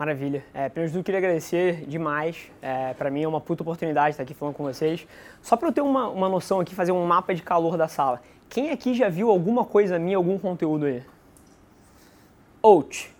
Maravilha. É, primeiro de tudo, queria agradecer demais. É, para mim é uma puta oportunidade estar aqui falando com vocês. Só para eu ter uma, uma noção aqui, fazer um mapa de calor da sala. Quem aqui já viu alguma coisa minha, algum conteúdo aí? Out.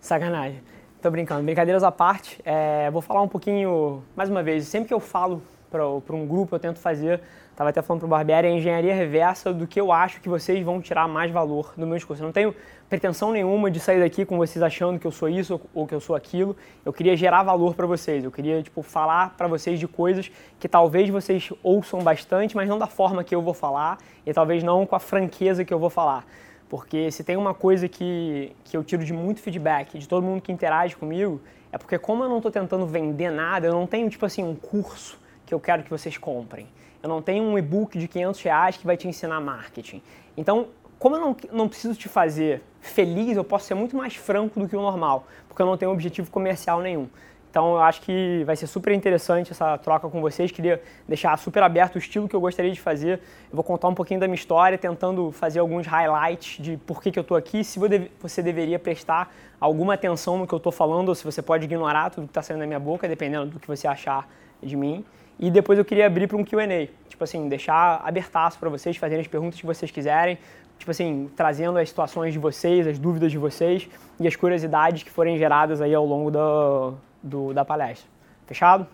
Sacanagem. Tô brincando. Brincadeiras à parte, é, vou falar um pouquinho, mais uma vez, sempre que eu falo para um grupo, eu tento fazer Estava até falando para o Barbieri, a engenharia reversa do que eu acho que vocês vão tirar mais valor do meu discurso. Eu não tenho pretensão nenhuma de sair daqui com vocês achando que eu sou isso ou que eu sou aquilo. Eu queria gerar valor para vocês. Eu queria tipo falar para vocês de coisas que talvez vocês ouçam bastante, mas não da forma que eu vou falar e talvez não com a franqueza que eu vou falar. Porque se tem uma coisa que, que eu tiro de muito feedback de todo mundo que interage comigo, é porque como eu não estou tentando vender nada, eu não tenho tipo assim um curso que eu quero que vocês comprem. Eu não tenho um e-book de 500 reais que vai te ensinar marketing. Então, como eu não, não preciso te fazer feliz, eu posso ser muito mais franco do que o normal, porque eu não tenho objetivo comercial nenhum. Então eu acho que vai ser super interessante essa troca com vocês. Queria deixar super aberto o estilo que eu gostaria de fazer. Eu vou contar um pouquinho da minha história, tentando fazer alguns highlights de por que, que eu estou aqui, se você deveria prestar alguma atenção no que eu estou falando, ou se você pode ignorar tudo que está saindo da minha boca, dependendo do que você achar de mim. E depois eu queria abrir para um Q&A, tipo assim, deixar abertaço para vocês fazerem as perguntas que vocês quiserem, tipo assim, trazendo as situações de vocês, as dúvidas de vocês e as curiosidades que forem geradas aí ao longo do, do da palestra. Fechado?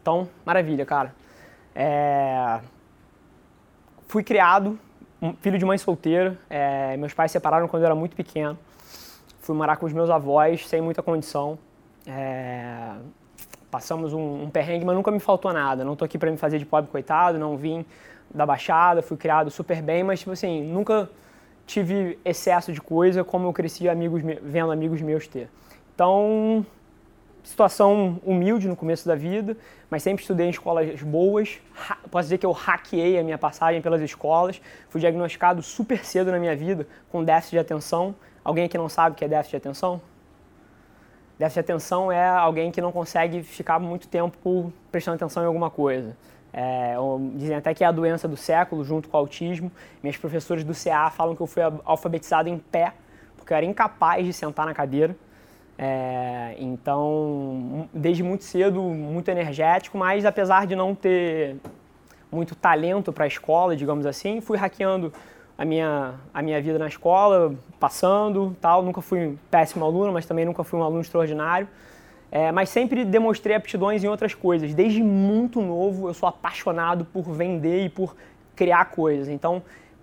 Então, maravilha, cara. É... Fui criado, filho de mãe solteira, é... meus pais se separaram quando eu era muito pequeno. Fui morar com os meus avós sem muita condição. É passamos um, um perrengue, mas nunca me faltou nada. Não tô aqui para me fazer de pobre coitado, não vim da Baixada, fui criado super bem, mas tipo assim, nunca tive excesso de coisa como eu cresci amigos, vendo amigos meus ter. Então, situação humilde no começo da vida, mas sempre estudei em escolas boas. Posso dizer que eu hackeei a minha passagem pelas escolas. Fui diagnosticado super cedo na minha vida com déficit de atenção. Alguém aqui não sabe o que é déficit de atenção? Déficit de atenção é alguém que não consegue ficar muito tempo prestando atenção em alguma coisa. É, dizem até que é a doença do século, junto com o autismo. Minhas professoras do CA falam que eu fui alfabetizado em pé, porque eu era incapaz de sentar na cadeira. É, então, desde muito cedo, muito energético, mas apesar de não ter muito talento para a escola, digamos assim, fui hackeando a minha, a minha vida na escola, passando, tal. Nunca fui um péssimo aluno, mas também nunca fui um aluno extraordinário. É, mas sempre demonstrei aptidões em outras coisas. Desde muito novo, eu sou apaixonado por vender e por criar coisas. Então,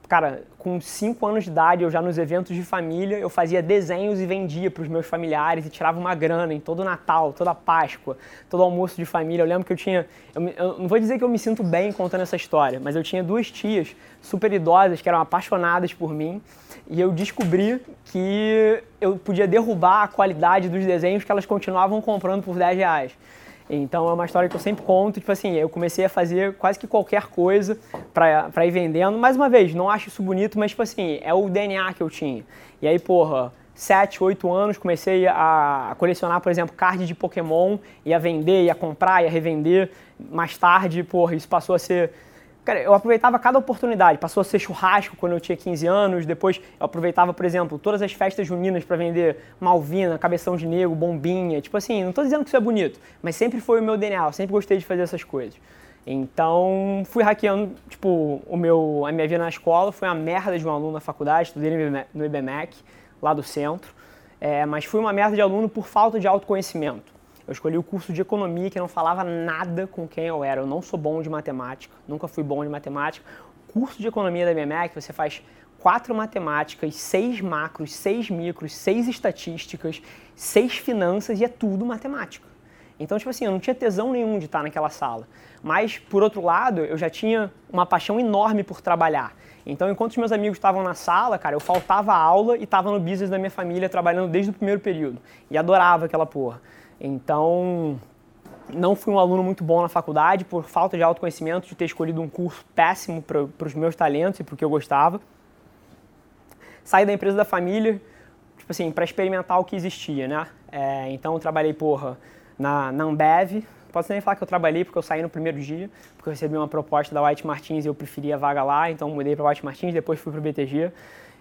cara, com 5 anos de idade, eu já nos eventos de família, eu fazia desenhos e vendia para os meus familiares e tirava uma grana em todo Natal, toda Páscoa, todo almoço de família. Eu lembro que eu tinha, eu, eu, não vou dizer que eu me sinto bem contando essa história, mas eu tinha duas tias super idosas que eram apaixonadas por mim e eu descobri que eu podia derrubar a qualidade dos desenhos que elas continuavam comprando por 10 reais. Então é uma história que eu sempre conto, tipo assim, eu comecei a fazer quase que qualquer coisa para ir vendendo. Mais uma vez, não acho isso bonito, mas tipo assim, é o DNA que eu tinha. E aí, porra, 7, 8 anos, comecei a colecionar, por exemplo, card de Pokémon, ia vender, ia comprar, ia revender. Mais tarde, porra, isso passou a ser Cara, eu aproveitava cada oportunidade. Passou a ser churrasco quando eu tinha 15 anos. Depois eu aproveitava, por exemplo, todas as festas juninas para vender malvina, cabeção de negro, bombinha. Tipo assim, não estou dizendo que isso é bonito, mas sempre foi o meu DNA. Eu sempre gostei de fazer essas coisas. Então, fui hackeando, tipo, o meu, a minha vida na escola. Foi uma merda de um aluno na faculdade, estudei no IBMEC, lá do centro. É, mas fui uma merda de aluno por falta de autoconhecimento. Eu escolhi o curso de economia que não falava nada com quem eu era. Eu não sou bom de matemática, nunca fui bom de matemática. Curso de economia da BMEC, você faz quatro matemáticas, seis macros, seis micros, seis estatísticas, seis finanças e é tudo matemática. Então, tipo assim, eu não tinha tesão nenhum de estar naquela sala. Mas, por outro lado, eu já tinha uma paixão enorme por trabalhar. Então, enquanto os meus amigos estavam na sala, cara, eu faltava aula e estava no business da minha família trabalhando desde o primeiro período. E adorava aquela porra. Então, não fui um aluno muito bom na faculdade por falta de autoconhecimento, de ter escolhido um curso péssimo para os meus talentos e para o que eu gostava. Saí da empresa da família, tipo assim, para experimentar o que existia, né? É, então, trabalhei, porra, na, na Ambev. Posso nem falar que eu trabalhei porque eu saí no primeiro dia, porque eu recebi uma proposta da White Martins e eu preferia a vaga lá, então mudei para White Martins, depois fui para o BTG.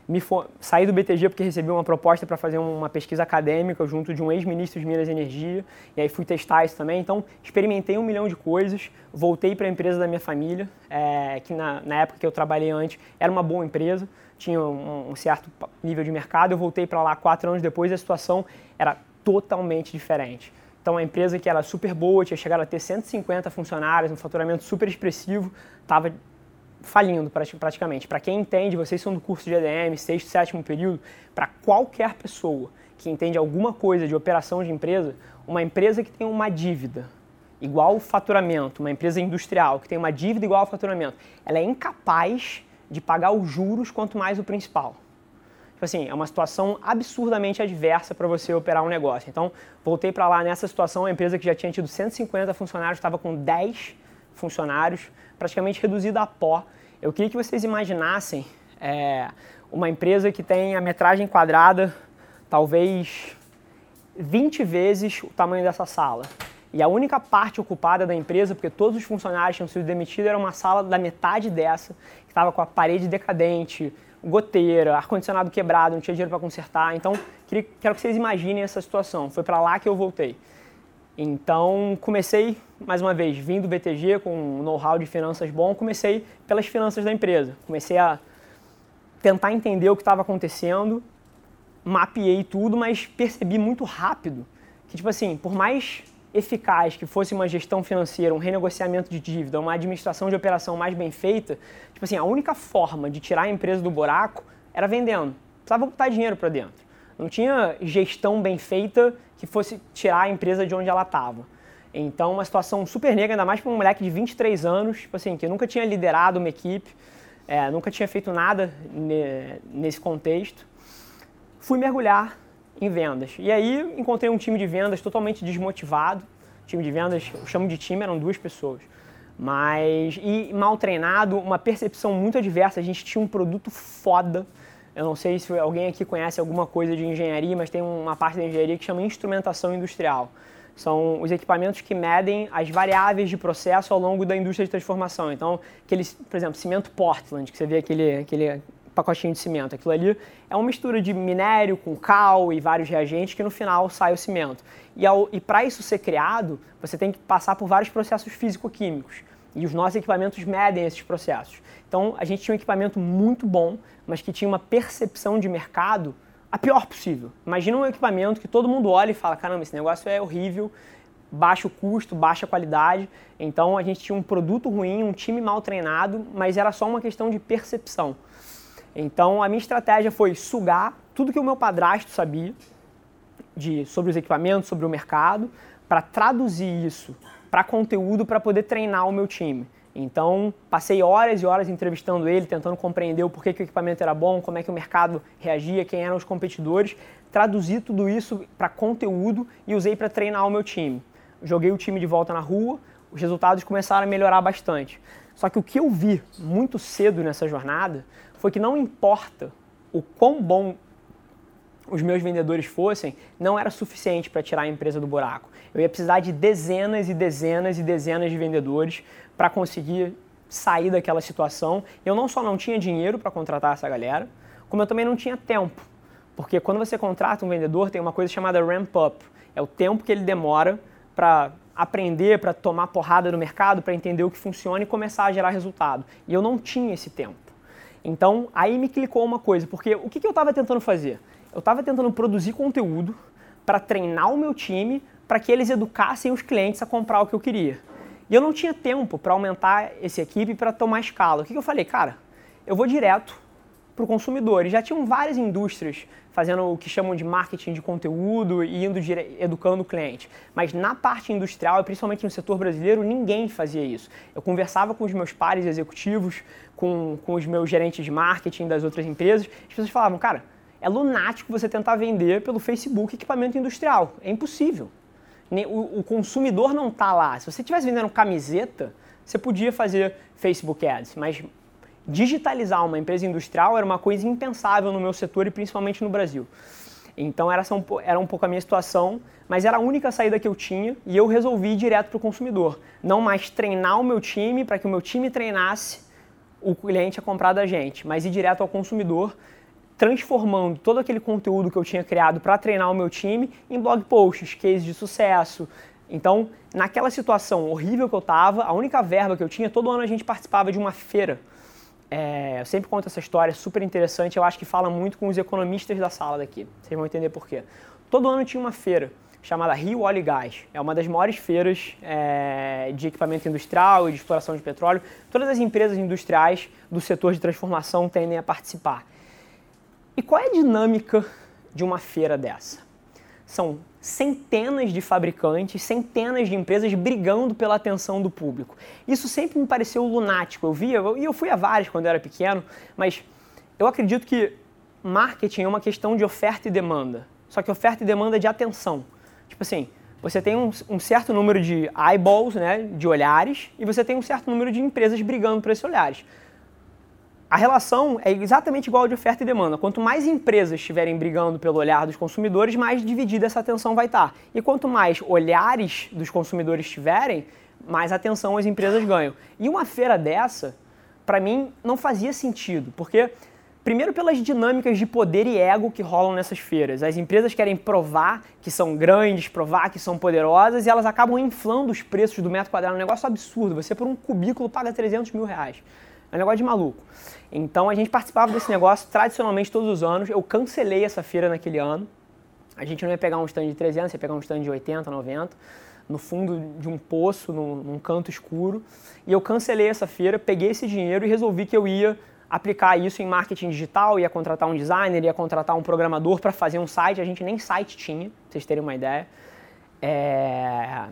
Me saí do BTG porque recebi uma proposta para fazer uma pesquisa acadêmica junto de um ex-ministro de Minas e Energia, e aí fui testar isso também. Então, experimentei um milhão de coisas, voltei para a empresa da minha família, é, que na, na, época que eu trabalhei antes era uma boa empresa, tinha um, um certo nível de mercado. Eu voltei para lá quatro anos depois e a situação era totalmente diferente. Então, a empresa que era super boa, tinha chegado a ter 150 funcionários, um faturamento super expressivo, estava falindo praticamente. Para quem entende, vocês são do curso de EDM, sexto, sétimo período, para qualquer pessoa que entende alguma coisa de operação de empresa, uma empresa que tem uma dívida igual ao faturamento, uma empresa industrial que tem uma dívida igual ao faturamento, ela é incapaz de pagar os juros quanto mais o principal. Tipo assim, é uma situação absurdamente adversa para você operar um negócio. Então, voltei para lá nessa situação, a empresa que já tinha tido 150 funcionários estava com 10 funcionários, praticamente reduzida a pó. Eu queria que vocês imaginassem é, uma empresa que tem a metragem quadrada talvez 20 vezes o tamanho dessa sala. E a única parte ocupada da empresa, porque todos os funcionários tinham sido demitidos, era uma sala da metade dessa, que estava com a parede decadente, goteira, ar-condicionado quebrado, não tinha dinheiro para consertar. Então, queria, quero que vocês imaginem essa situação. Foi para lá que eu voltei. Então, comecei, mais uma vez, vindo do BTG com um know-how de finanças bom, comecei pelas finanças da empresa. Comecei a tentar entender o que estava acontecendo, mapeei tudo, mas percebi muito rápido que, tipo assim, por mais eficaz que fosse uma gestão financeira, um renegociamento de dívida, uma administração de operação mais bem feita, tipo assim, a única forma de tirar a empresa do buraco era vendendo. Precisava botar dinheiro para dentro. Não tinha gestão bem feita que fosse tirar a empresa de onde ela estava. Então, uma situação super negra, ainda mais para um moleque de 23 anos, tipo assim, que nunca tinha liderado uma equipe, é, nunca tinha feito nada nesse contexto. Fui mergulhar em vendas. E aí encontrei um time de vendas totalmente desmotivado. Time de vendas, eu chamo de time, eram duas pessoas. Mas, e mal treinado, uma percepção muito adversa. A gente tinha um produto foda, eu não sei se alguém aqui conhece alguma coisa de engenharia, mas tem uma parte da engenharia que chama instrumentação industrial. São os equipamentos que medem as variáveis de processo ao longo da indústria de transformação. Então, aqueles, por exemplo, cimento Portland, que você vê aquele, aquele pacotinho de cimento. Aquilo ali é uma mistura de minério com cal e vários reagentes que no final sai o cimento. E, e para isso ser criado, você tem que passar por vários processos físico-químicos. E os nossos equipamentos medem esses processos. Então, a gente tinha um equipamento muito bom, mas que tinha uma percepção de mercado a pior possível. Imagina um equipamento que todo mundo olha e fala: caramba, esse negócio é horrível, baixo custo, baixa qualidade. Então, a gente tinha um produto ruim, um time mal treinado, mas era só uma questão de percepção. Então, a minha estratégia foi sugar tudo que o meu padrasto sabia de, sobre os equipamentos, sobre o mercado, para traduzir isso para conteúdo para poder treinar o meu time. Então, passei horas e horas entrevistando ele, tentando compreender o porquê que o equipamento era bom, como é que o mercado reagia, quem eram os competidores. Traduzi tudo isso para conteúdo e usei para treinar o meu time. Joguei o time de volta na rua, os resultados começaram a melhorar bastante. Só que o que eu vi muito cedo nessa jornada foi que não importa o quão bom os meus vendedores fossem, não era suficiente para tirar a empresa do buraco. Eu ia precisar de dezenas e dezenas e dezenas de vendedores para conseguir sair daquela situação. Eu não só não tinha dinheiro para contratar essa galera, como eu também não tinha tempo. Porque quando você contrata um vendedor, tem uma coisa chamada ramp up. É o tempo que ele demora para aprender, para tomar porrada no mercado, para entender o que funciona e começar a gerar resultado. E eu não tinha esse tempo. Então, aí me clicou uma coisa, porque o que, que eu estava tentando fazer? Eu estava tentando produzir conteúdo para treinar o meu time para que eles educassem os clientes a comprar o que eu queria. E eu não tinha tempo para aumentar essa equipe para tomar escala. O que, que eu falei? Cara, eu vou direto para o consumidor. E já tinham várias indústrias fazendo o que chamam de marketing de conteúdo e indo educando o cliente. Mas na parte industrial, e principalmente no setor brasileiro, ninguém fazia isso. Eu conversava com os meus pares executivos, com, com os meus gerentes de marketing das outras empresas, as pessoas falavam, cara, é lunático você tentar vender pelo Facebook equipamento industrial. É impossível. O, consumidor não está lá. Se você estivesse vendendo camiseta, você podia fazer Facebook Ads, mas digitalizar uma empresa industrial era uma coisa impensável no meu setor e principalmente no Brasil. Então era, era um pouco a minha situação, mas era a única saída que eu tinha e eu resolvi ir direto para o consumidor. Não mais treinar o meu time para que o meu time treinasse o cliente a comprar da gente, mas ir direto ao consumidor transformando todo aquele conteúdo que eu tinha criado para treinar o meu time em blog posts, cases de sucesso. Então, naquela situação horrível que eu estava, a única verba que eu tinha, todo ano a gente participava de uma feira. É, eu sempre conto essa história, super interessante, eu acho que fala muito com os economistas da sala daqui. Vocês vão entender por quê. Todo ano tinha uma feira chamada Rio Óleo e Gás. É uma das maiores feiras é, de equipamento industrial e de exploração de petróleo. Todas as empresas industriais do setor de transformação tendem a participar. E qual é a dinâmica de uma feira dessa? São centenas de fabricantes, centenas de empresas brigando pela atenção do público. Isso sempre me pareceu lunático. Eu via, e eu fui a vários quando eu era pequeno, mas eu acredito que marketing é uma questão de oferta e demanda. Só que oferta e demanda de atenção. Tipo assim, você tem um, um, certo número de eyeballs, né, de olhares, e você tem um certo número de empresas brigando por esses olhares a relação é exatamente igual de oferta e demanda. Quanto mais empresas estiverem brigando pelo olhar dos consumidores, mais dividida essa atenção vai estar. E quanto mais olhares dos consumidores tiverem, mais atenção as empresas ganham. E uma feira dessa, para mim, não fazia sentido, porque primeiro pelas dinâmicas de poder e ego que rolam nessas feiras. As empresas querem provar que são grandes, provar que são poderosas e elas acabam inflando os preços do metro quadrado. É um negócio absurdo. Você por um cubículo paga 300 mil reais. É um negócio de maluco. Então a gente participava desse negócio tradicionalmente todos os anos. Eu cancelei essa feira naquele ano. A gente não ia pegar um stand de 300, ia pegar um stand de 80, 90, no fundo de um poço, num, num canto escuro. E eu cancelei essa feira, peguei esse dinheiro e resolvi que eu ia aplicar isso em marketing digital, ia contratar um designer, ia contratar um programador para fazer um site. A gente nem site tinha, pra vocês terem uma ideia. É...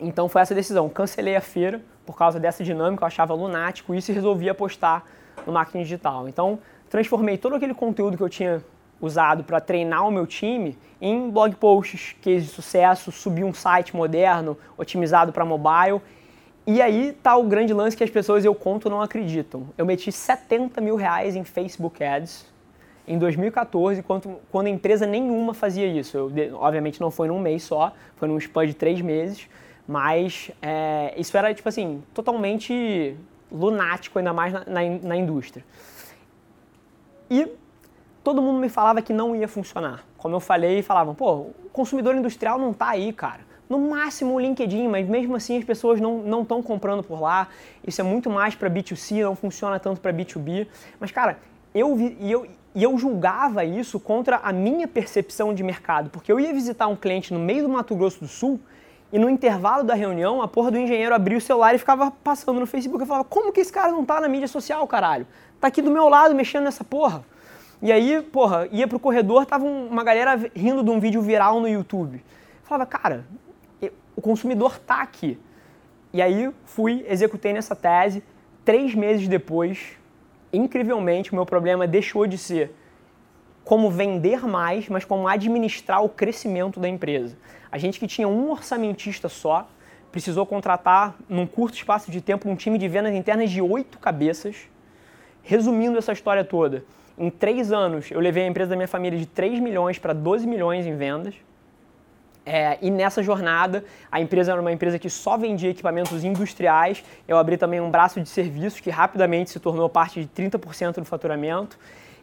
Então foi essa decisão. Cancelei a feira por causa dessa dinâmica, eu achava lunático isso e resolvi apostar no marketing digital. Então, transformei todo aquele conteúdo que eu tinha usado para treinar o meu time em blog posts, cases de sucesso, subi um site moderno, otimizado para mobile. E aí está o grande lance que as pessoas eu conto não acreditam. Eu meti 70 mil reais em Facebook Ads em 2014, quando, quando empresa nenhuma fazia isso. Eu, obviamente não foi num mês só, foi num span de três meses, mas é, isso era tipo assim, totalmente lunático, ainda mais na, na, na indústria. E todo mundo me falava que não ia funcionar. Como eu falei, falavam, pô, o consumidor industrial não está aí, cara. No máximo o LinkedIn, mas mesmo assim as pessoas não estão comprando por lá. Isso é muito mais para B2C, não funciona tanto para B2B. Mas, cara, eu, vi, e eu, e eu julgava isso contra a minha percepção de mercado, porque eu ia visitar um cliente no meio do Mato Grosso do Sul e no intervalo da reunião, a porra do engenheiro abria o celular e ficava passando no Facebook. Eu falava, como que esse cara não tá na mídia social, caralho? Tá aqui do meu lado mexendo nessa porra. E aí, porra, ia pro corredor, tava uma galera rindo de um vídeo viral no YouTube. Eu falava, cara, o consumidor tá aqui. E aí fui, executei nessa tese. Três meses depois, incrivelmente, o meu problema deixou de ser como vender mais, mas como administrar o crescimento da empresa. A gente que tinha um orçamentista só, precisou contratar, num curto espaço de tempo, um time de vendas internas de oito cabeças. Resumindo essa história toda, em três anos eu levei a empresa da minha família de 3 milhões para 12 milhões em vendas. É, e nessa jornada, a empresa era uma empresa que só vendia equipamentos industriais. Eu abri também um braço de serviços que rapidamente se tornou parte de 30% do faturamento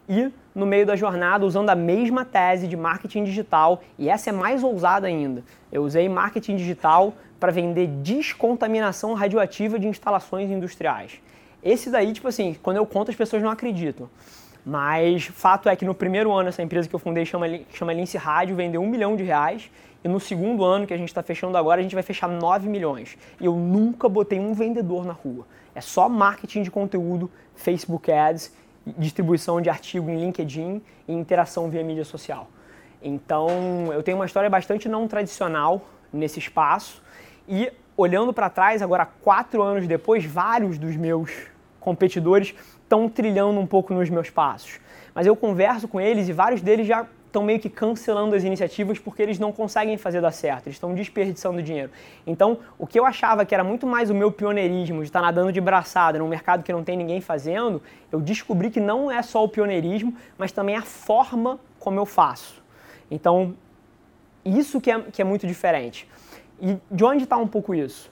e no meio da jornada usando a mesma tese de marketing digital, e essa é mais ousada ainda. Eu usei marketing digital para vender descontaminação radioativa de instalações industriais. Esse daí, tipo assim, quando eu conto as pessoas não acreditam. Mas fato é que no primeiro ano essa empresa que eu fundei chama, chama Lince Rádio, vendeu um milhão de reais. E no segundo ano que a gente está fechando agora, a gente vai fechar 9 milhões. E eu nunca botei um vendedor na rua. É só marketing de conteúdo, Facebook Ads distribuição de artigo em LinkedIn e interação via mídia social. Então, eu tenho uma história bastante não tradicional nesse espaço e olhando para trás, agora quatro anos depois, vários dos meus competidores estão trilhando um pouco nos meus passos. Mas eu converso com eles e vários deles já estão meio que cancelando as iniciativas porque eles não conseguem fazer dar certo, eles estão desperdiçando dinheiro. Então, o que eu achava que era muito mais o meu pioneirismo, de estar nadando de braçada num mercado que não tem ninguém fazendo, eu descobri que não é só o pioneirismo, mas também a forma como eu faço. Então, isso que é, que é muito diferente. E de onde está um pouco isso?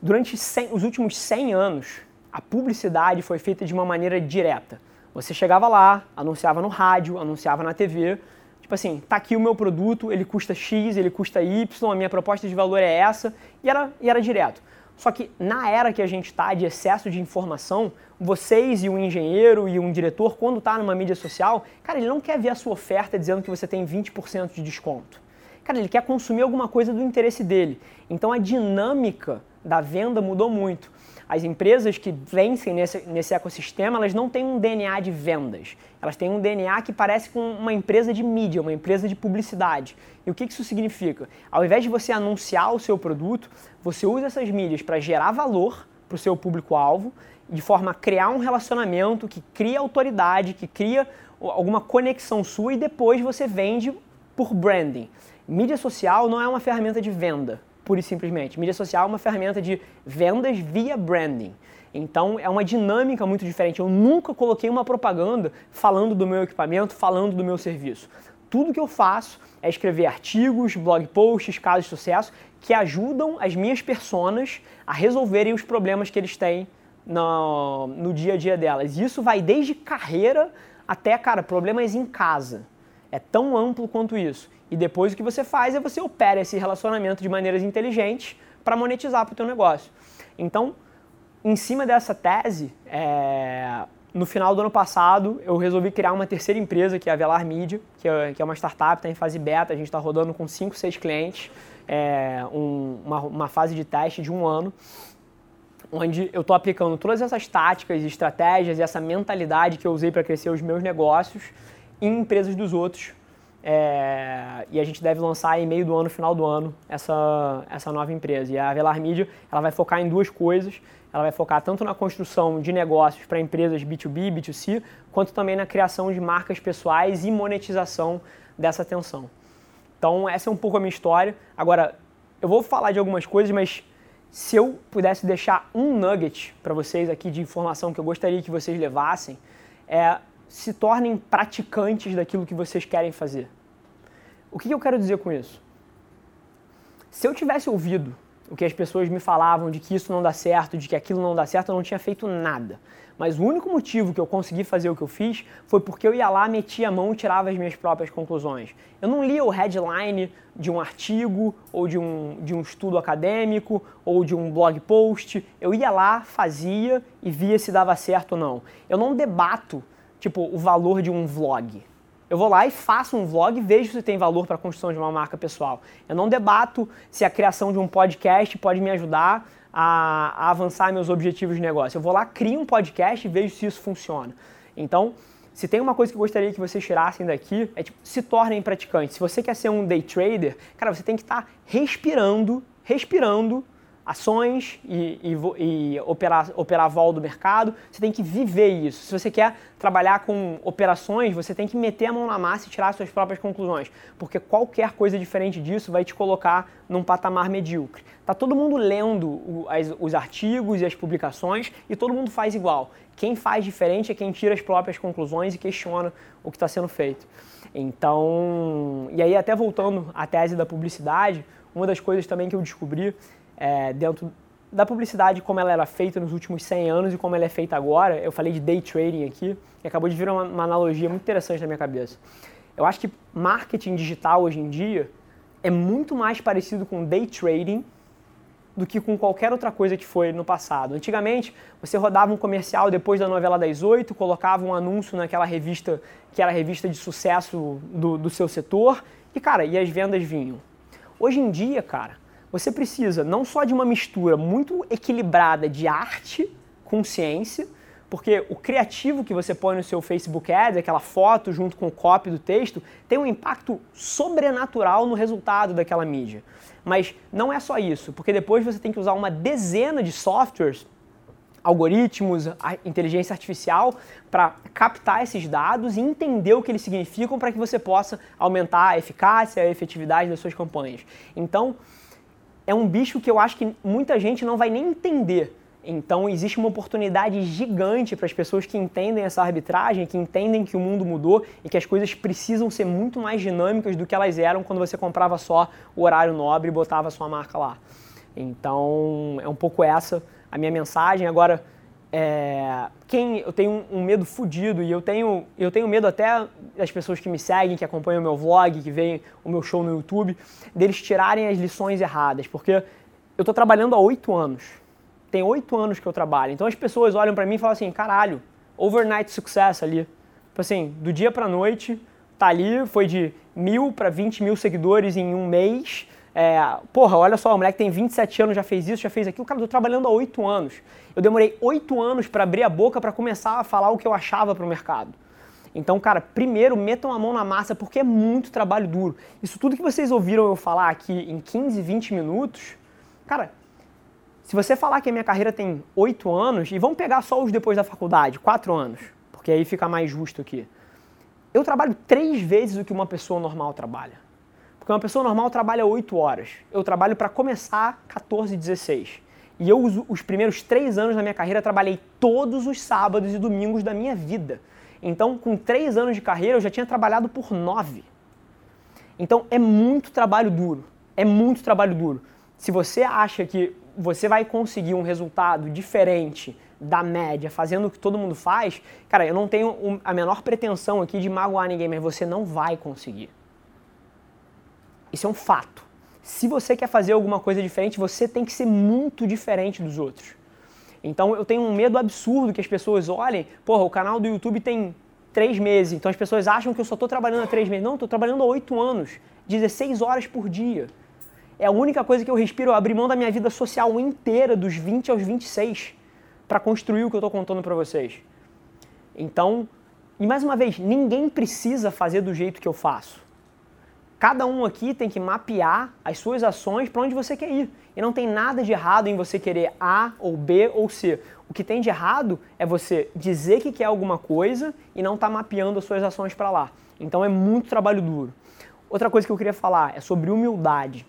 Durante 100, os últimos 100 anos, a publicidade foi feita de uma maneira direta. Você chegava lá, anunciava no rádio, anunciava na TV, tipo assim, tá aqui o meu produto, ele custa X, ele custa Y, a minha proposta de valor é essa, e era, e era direto. Só que na era que a gente está de excesso de informação, vocês e um engenheiro e um diretor, quando está numa mídia social, cara, ele não quer ver a sua oferta dizendo que você tem 20% de desconto. Cara, ele quer consumir alguma coisa do interesse dele. Então a dinâmica da venda mudou muito. As empresas que vencem nesse, nesse ecossistema, elas não têm um DNA de vendas. Elas têm um DNA que parece com uma empresa de mídia, uma empresa de publicidade. E o que isso significa? Ao invés de você anunciar o seu produto, você usa essas mídias para gerar valor para o seu público-alvo, de forma a criar um relacionamento que cria autoridade, que cria alguma conexão sua e depois você vende por branding. Mídia social não é uma ferramenta de venda pura e simplesmente. Mídia social é uma ferramenta de vendas via branding. Então é uma dinâmica muito diferente. Eu nunca coloquei uma propaganda falando do meu equipamento, falando do meu serviço. Tudo que eu faço é escrever artigos, blog posts, casos de sucesso que ajudam as minhas personas a resolverem os problemas que eles têm no, no dia a dia delas. E isso vai desde carreira até, cara, problemas em casa. É tão amplo quanto isso. E depois o que você faz é você opera esse relacionamento de maneiras inteligentes para monetizar para o teu negócio. Então, em cima dessa tese, é, no final do ano passado, eu resolvi criar uma terceira empresa, que é a Velar Media, que é, é uma startup, está em fase beta, a gente está rodando com 5, 6 clientes, é, um, uma, uma fase de teste de um ano, onde eu estou aplicando todas essas táticas, estratégias e essa mentalidade que eu usei para crescer os meus negócios em empresas dos outros é, e a gente deve lançar em meio do ano, final do ano, essa, essa nova empresa. E a Velar Media ela vai focar em duas coisas. Ela vai focar tanto na construção de negócios para empresas B2B, B2C, quanto também na criação de marcas pessoais e monetização dessa atenção. Então, essa é um pouco a minha história. Agora, eu vou falar de algumas coisas, mas se eu pudesse deixar um nugget para vocês aqui de informação que eu gostaria que vocês levassem, é se tornem praticantes daquilo que vocês querem fazer. O que eu quero dizer com isso? Se eu tivesse ouvido o que as pessoas me falavam de que isso não dá certo, de que aquilo não dá certo, eu não tinha feito nada. Mas o único motivo que eu consegui fazer o que eu fiz foi porque eu ia lá, metia a mão e tirava as minhas próprias conclusões. Eu não lia o headline de um artigo, ou de um, de um estudo acadêmico, ou de um blog post. Eu ia lá, fazia e via se dava certo ou não. Eu não debato tipo, o valor de um vlog. Eu vou lá e faço um vlog e vejo se tem valor para a construção de uma marca pessoal. Eu não debato se a criação de um podcast pode me ajudar a, a avançar meus objetivos de negócio. Eu vou lá, crio um podcast e vejo se isso funciona. Então, se tem uma coisa que eu gostaria que vocês tirassem daqui, é tipo, se tornem praticantes. Se você quer ser um day trader, cara, você tem que estar tá respirando, respirando ações e, e, e, operar, operar vol do mercado, você tem que viver isso. Se você quer trabalhar com operações, você tem que meter a mão na massa e tirar suas próprias conclusões, porque qualquer coisa diferente disso vai te colocar num patamar medíocre. Tá todo mundo lendo o, as, os artigos e as publicações e todo mundo faz igual. Quem faz diferente é quem tira as próprias conclusões e questiona o que está sendo feito. Então, e aí até voltando à tese da publicidade, uma das coisas também que eu descobri é, dentro da publicidade como ela era feita nos últimos 100 anos e como ela é feita agora. Eu falei de day trading aqui e acabou de vir uma, uma analogia muito interessante na minha cabeça. Eu acho que marketing digital hoje em dia é muito mais parecido com day trading do que com qualquer outra coisa que foi no passado. Antigamente, você rodava um comercial depois da novela das oito, colocava um anúncio naquela revista que era a revista de sucesso do, do seu setor e, cara, e as vendas vinham. Hoje em dia, cara, você precisa não só de uma mistura muito equilibrada de arte com ciência, porque o criativo que você põe no seu Facebook Ads, aquela foto junto com o copy do texto, tem um impacto sobrenatural no resultado daquela mídia. Mas não é só isso, porque depois você tem que usar uma dezena de softwares, algoritmos, inteligência artificial, para captar esses dados e entender o que eles significam para que você possa aumentar a eficácia, a efetividade das suas campanhas. Então, é um bicho que eu acho que muita gente não vai nem entender. Então existe uma oportunidade gigante para as pessoas que entendem essa arbitragem, que entendem que o mundo mudou e que as coisas precisam ser muito mais dinâmicas do que elas eram quando você comprava só o horário nobre e botava a sua marca lá. Então é um pouco essa a minha mensagem. Agora, é, quem eu tenho um, medo fudido e eu tenho, eu tenho medo até das pessoas que me seguem, que acompanham o meu vlog, que veem o meu show no YouTube, deles tirarem as lições erradas, porque eu estou trabalhando há oito anos. Tem oito anos que eu trabalho. Então as pessoas olham para mim e falam assim, caralho, overnight success ali. Tipo assim, do dia para noite, tá ali, foi de mil para 20 mil seguidores em um mês, é, porra, olha só, o moleque tem 27 anos, já fez isso, já fez aquilo. Cara, eu tô trabalhando há 8 anos. Eu demorei 8 anos para abrir a boca para começar a falar o que eu achava pro mercado. Então, cara, primeiro metam a mão na massa porque é muito trabalho duro. Isso tudo que vocês ouviram eu falar aqui em 15, 20 minutos, cara, se você falar que a minha carreira tem 8 anos, e vamos pegar só os depois da faculdade, 4 anos, porque aí fica mais justo aqui. Eu trabalho três vezes o que uma pessoa normal trabalha. Porque uma pessoa normal trabalha 8 horas. Eu trabalho para começar 14, 16. E eu, os primeiros três anos da minha carreira, trabalhei todos os sábados e domingos da minha vida. Então, com três anos de carreira, eu já tinha trabalhado por nove. Então, é muito trabalho duro. É muito trabalho duro. Se você acha que você vai conseguir um resultado diferente da média, fazendo o que todo mundo faz, cara, eu não tenho a menor pretensão aqui de magoar ninguém, mas você não vai conseguir. Isso é um fato. Se você quer fazer alguma coisa diferente, você tem que ser muito diferente dos outros. Então eu tenho um medo absurdo que as pessoas olhem, porra, o canal do YouTube tem três meses, então as pessoas acham que eu só estou trabalhando há três meses. Não, estou trabalhando há oito anos, 16 horas por dia. É a única coisa que eu respiro, eu abri mão da minha vida social inteira, dos 20 aos 26, para construir o que eu estou contando para vocês. Então, e mais uma vez, ninguém precisa fazer do jeito que eu faço. Cada um aqui tem que mapear as suas ações para onde você quer ir. E não tem nada de errado em você querer A ou B ou C. O que tem de errado é você dizer que quer alguma coisa e não estar tá mapeando as suas ações para lá. Então é muito trabalho duro. Outra coisa que eu queria falar é sobre humildade.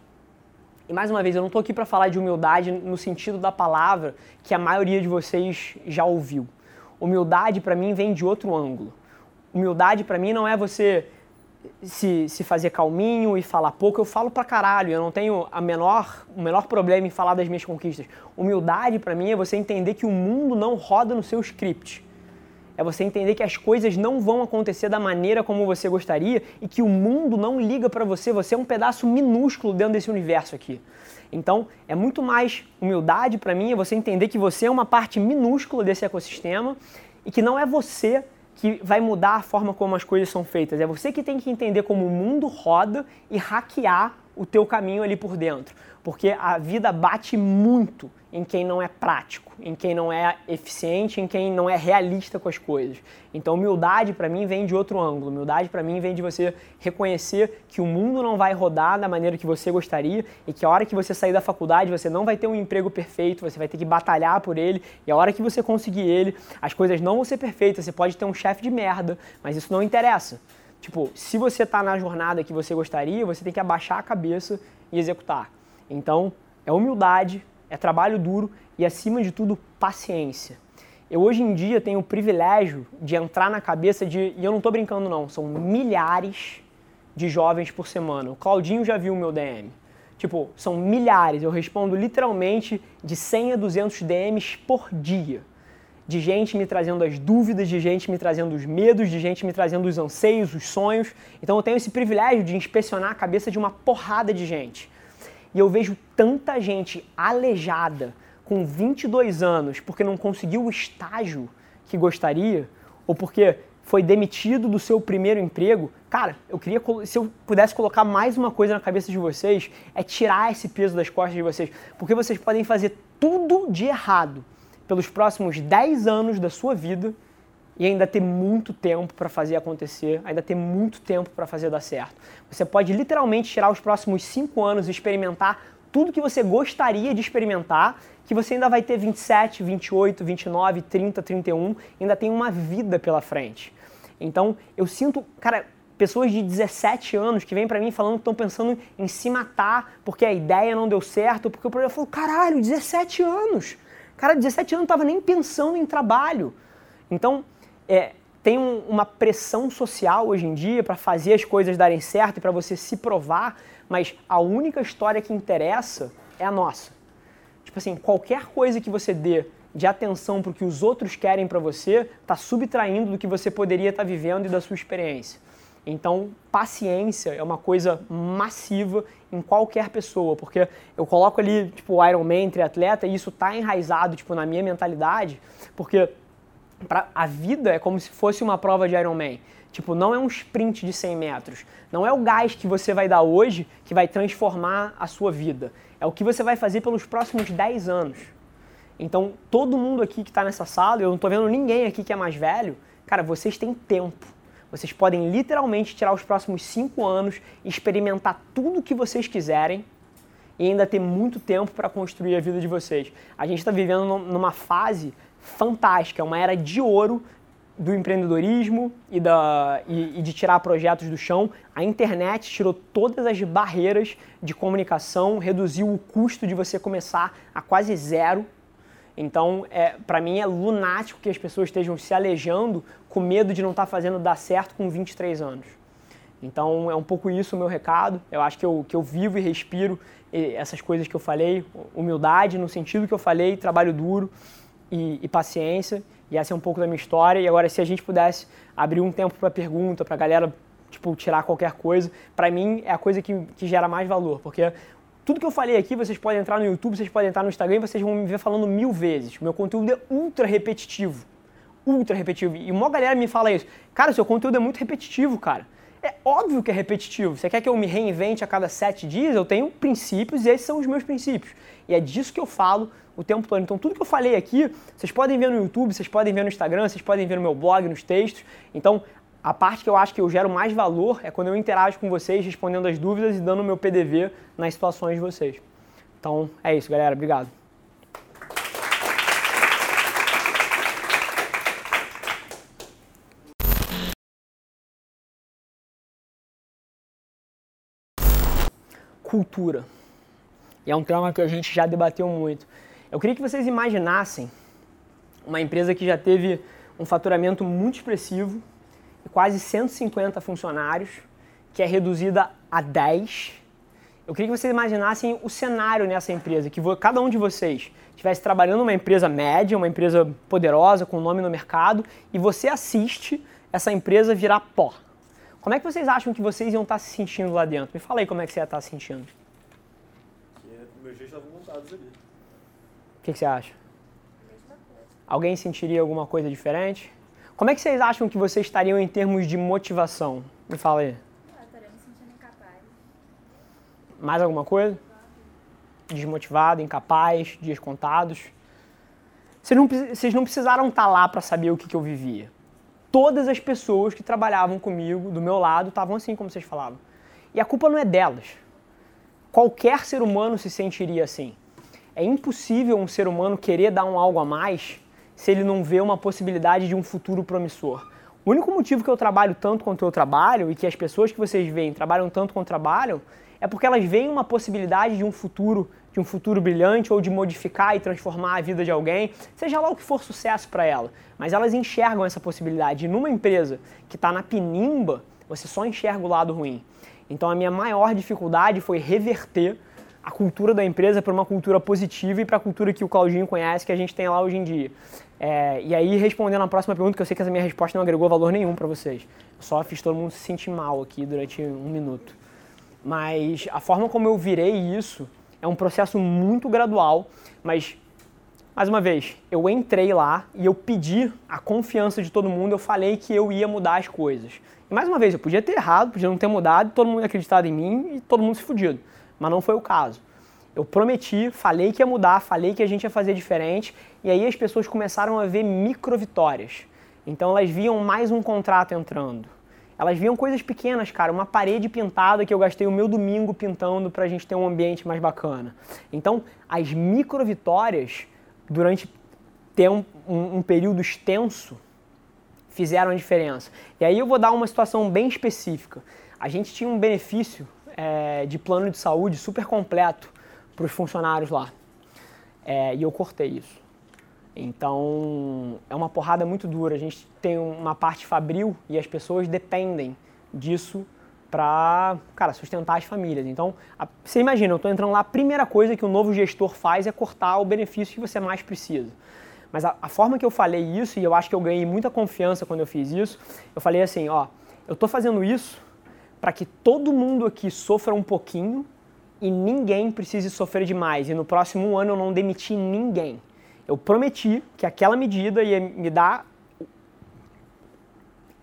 E mais uma vez, eu não estou aqui para falar de humildade no sentido da palavra que a maioria de vocês já ouviu. Humildade para mim vem de outro ângulo. Humildade para mim não é você se, se fazer calminho e falar pouco, eu falo pra caralho. Eu não tenho a menor, o menor problema em falar das minhas conquistas. Humildade para mim é você entender que o mundo não roda no seu script. É você entender que as coisas não vão acontecer da maneira como você gostaria e que o mundo não liga para você. Você é um pedaço minúsculo dentro desse universo aqui. Então, é muito mais humildade para mim é você entender que você é uma parte minúscula desse ecossistema e que não é você que vai mudar a forma como as coisas são feitas. É você que tem que entender como o mundo roda e hackear o teu caminho ali por dentro. Porque a vida bate muito em quem não é prático, em quem não é eficiente, em quem não é realista com as coisas. Então, humildade para mim vem de outro ângulo. Humildade para mim vem de você reconhecer que o mundo não vai rodar da maneira que você gostaria e que a hora que você sair da faculdade você não vai ter um emprego perfeito, você vai ter que batalhar por ele e a hora que você conseguir ele, as coisas não vão ser perfeitas. Você pode ter um chefe de merda, mas isso não interessa. Tipo, se você está na jornada que você gostaria, você tem que abaixar a cabeça e executar. Então, é humildade, é trabalho duro e, acima de tudo, paciência. Eu hoje em dia tenho o privilégio de entrar na cabeça de, e eu não estou brincando não, são milhares de jovens por semana. O Claudinho já viu o meu DM. Tipo, são milhares, eu respondo literalmente de 100 a 200 DMs por dia. De gente me trazendo as dúvidas, de gente me trazendo os medos, de gente me trazendo os anseios, os sonhos. Então eu tenho esse privilégio de inspecionar a cabeça de uma porrada de gente. E eu vejo tanta gente aleijada com 22 anos porque não conseguiu o estágio que gostaria ou porque foi demitido do seu primeiro emprego. Cara, eu queria se eu pudesse colocar mais uma coisa na cabeça de vocês, é tirar esse peso das costas de vocês, porque vocês podem fazer tudo de errado pelos próximos 10 anos da sua vida e ainda ter muito tempo para fazer acontecer, ainda ter muito tempo para fazer dar certo. Você pode literalmente tirar os próximos 5 anos e experimentar tudo que você gostaria de experimentar, que você ainda vai ter 27, 28, 29, 30, 31, ainda tem uma vida pela frente. Então, eu sinto, cara, pessoas de 17 anos que vêm para mim falando que estão pensando em se matar porque a ideia não deu certo, porque o problema falou, caralho, 17 anos. Cara, 17 anos não estava nem pensando em trabalho. Então, é, tem um, uma pressão social hoje em dia para fazer as coisas darem certo e para você se provar, mas a única história que interessa é a nossa. Tipo assim, qualquer coisa que você dê de atenção para o que os outros querem para você está subtraindo do que você poderia estar tá vivendo e da sua experiência. Então, paciência é uma coisa massiva em qualquer pessoa, porque eu coloco ali, tipo, Iron Man entre atleta e isso está enraizado, tipo, na minha mentalidade, porque pra, a vida é como se fosse uma prova de Iron Man. Tipo, não é um sprint de 100 metros. Não é o gás que você vai dar hoje que vai transformar a sua vida. É o que você vai fazer pelos próximos 10 anos. Então, todo mundo aqui que está nessa sala, eu não estou vendo ninguém aqui que é mais velho, cara, vocês têm tempo. Vocês podem literalmente tirar os próximos 5 anos, experimentar tudo o que vocês quiserem e ainda ter muito tempo para construir a vida de vocês. A gente está vivendo numa fase fantástica, uma era de ouro do empreendedorismo e, da, e, e, de tirar projetos do chão. A internet tirou todas as barreiras de comunicação, reduziu o custo de você começar a quase zero. Então, é, para mim é lunático que as pessoas estejam se alejando com medo de não estar tá fazendo dar certo com 23 anos. Então, é um pouco isso o meu recado. Eu acho que eu, que eu vivo e respiro essas coisas que eu falei, humildade no sentido que eu falei, trabalho duro e, e paciência. E essa é um pouco da minha história. E agora, se a gente pudesse abrir um tempo para pergunta, para a galera tipo, tirar qualquer coisa, para mim é a coisa que, que gera mais valor. Porque tudo que eu falei aqui, vocês podem entrar no YouTube, vocês podem entrar no Instagram e vocês vão me ver falando mil vezes. Meu conteúdo é ultra repetitivo. Ultra repetitivo. E uma galera me fala isso. Cara, seu conteúdo é muito repetitivo, cara. É óbvio que é repetitivo. Você quer que eu me reinvente a cada sete dias? Eu tenho princípios e esses são os meus princípios. E é disso que eu falo o tempo todo. Então, tudo que eu falei aqui, vocês podem ver no YouTube, vocês podem ver no Instagram, vocês podem ver no meu blog, nos textos. Então, a parte que eu acho que eu gero mais valor é quando eu interajo com vocês, respondendo as dúvidas e dando o meu PDV nas situações de vocês. Então, é isso, galera. Obrigado. Cultura. E é um tema que a gente já debateu muito. Eu queria que vocês imaginassem uma empresa que já teve um faturamento muito expressivo, quase 150 funcionários, que é reduzida a 10. Eu queria que vocês imaginassem o cenário nessa empresa, que cada um de vocês estivesse trabalhando numa empresa média, uma empresa poderosa, com nome no mercado, e você assiste essa empresa virar pó. Como é que vocês acham que vocês iam estar se sentindo lá dentro? Me fala aí como é que você ia estar se sentindo. Meus jeitos estavam montados ali. O que, que você acha? Alguém sentiria alguma coisa diferente? Como é que vocês acham que vocês estariam em termos de motivação? Me fala aí. Ah, estaria me sentindo incapaz. Mais alguma coisa? Desmotivado, incapaz, dias contados. Vocês não, vocês não precisaram estar lá para saber o que, que eu vivia. Todas as pessoas que trabalhavam comigo, do meu lado, estavam assim como vocês falavam. E a culpa não é delas. Qualquer ser humano se sentiria assim. É impossível um ser humano querer dar um algo a mais se ele não vê uma possibilidade de um futuro promissor. O único motivo que eu trabalho tanto quanto eu trabalho e que as pessoas que vocês veem trabalham tanto quanto trabalham é porque elas veem uma possibilidade de um futuro, de um futuro brilhante ou de modificar e transformar a vida de alguém, seja lá o que for sucesso para ela. Mas elas enxergam essa possibilidade. E numa empresa que está na pinimba, você só enxerga o lado ruim. Então a minha maior dificuldade foi reverter a cultura da empresa para uma cultura positiva e para a cultura que o Claudinho conhece, que a gente tem lá hoje em dia. É, e aí, respondendo a próxima pergunta, que eu sei que essa minha resposta não agregou valor nenhum para vocês. Eu só fiz todo mundo se sentir mal aqui durante um minuto. Mas a forma como eu virei isso é um processo muito gradual, mas mais uma vez, eu entrei lá e eu pedi a confiança de todo mundo, eu falei que eu ia mudar as coisas. E mais uma vez, eu podia ter errado, podia não ter mudado, todo mundo acreditado em mim e todo mundo se fudido mas não foi o caso. Eu prometi, falei que ia mudar, falei que a gente ia fazer diferente, e aí as pessoas começaram a ver micro vitórias. Então elas viam mais um contrato entrando. Elas viam coisas pequenas, cara, uma parede pintada que eu gastei o meu domingo pintando para a gente ter um ambiente mais bacana. Então, as micro vitórias, durante ter um, um, um período extenso, fizeram a diferença. E aí eu vou dar uma situação bem específica. A gente tinha um benefício é, de plano de saúde super completo para os funcionários lá. É, e eu cortei isso. Então, é uma porrada muito dura. A gente tem uma parte fabril e as pessoas dependem disso para, cara, sustentar as famílias. Então, a, você imagina, eu estou entrando lá, a primeira coisa que o novo gestor faz é cortar o benefício que você mais precisa. Mas a, a, forma que eu falei isso, e eu acho que eu ganhei muita confiança quando eu fiz isso, eu falei assim, ó, eu tô fazendo isso para que todo mundo aqui sofra um pouquinho e ninguém precise sofrer demais. E no próximo ano eu não demiti ninguém. Eu prometi que aquela medida ia me dar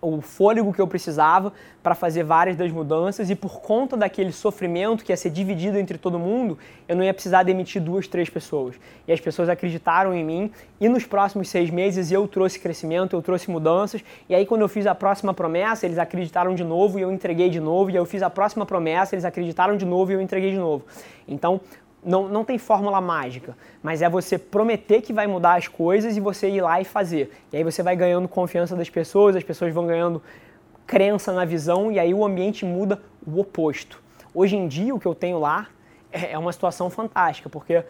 o fôlego que eu precisava para fazer várias das mudanças e por conta daquele sofrimento que ia ser dividido entre todo mundo, eu não ia precisar demitir duas, três pessoas. E as pessoas acreditaram em mim e nos próximos seis meses eu trouxe crescimento, eu trouxe mudanças e aí quando eu fiz a próxima promessa, eles acreditaram de novo e eu entreguei de novo e eu fiz a próxima promessa, eles acreditaram de novo e eu entreguei de novo. Então, não, não tem fórmula mágica, mas é você prometer que vai mudar as coisas e você ir lá e fazer. E aí você vai ganhando confiança das pessoas, as pessoas vão ganhando crença na visão e aí o ambiente muda o oposto. Hoje em dia, o que eu tenho lá é, é uma situação fantástica, porque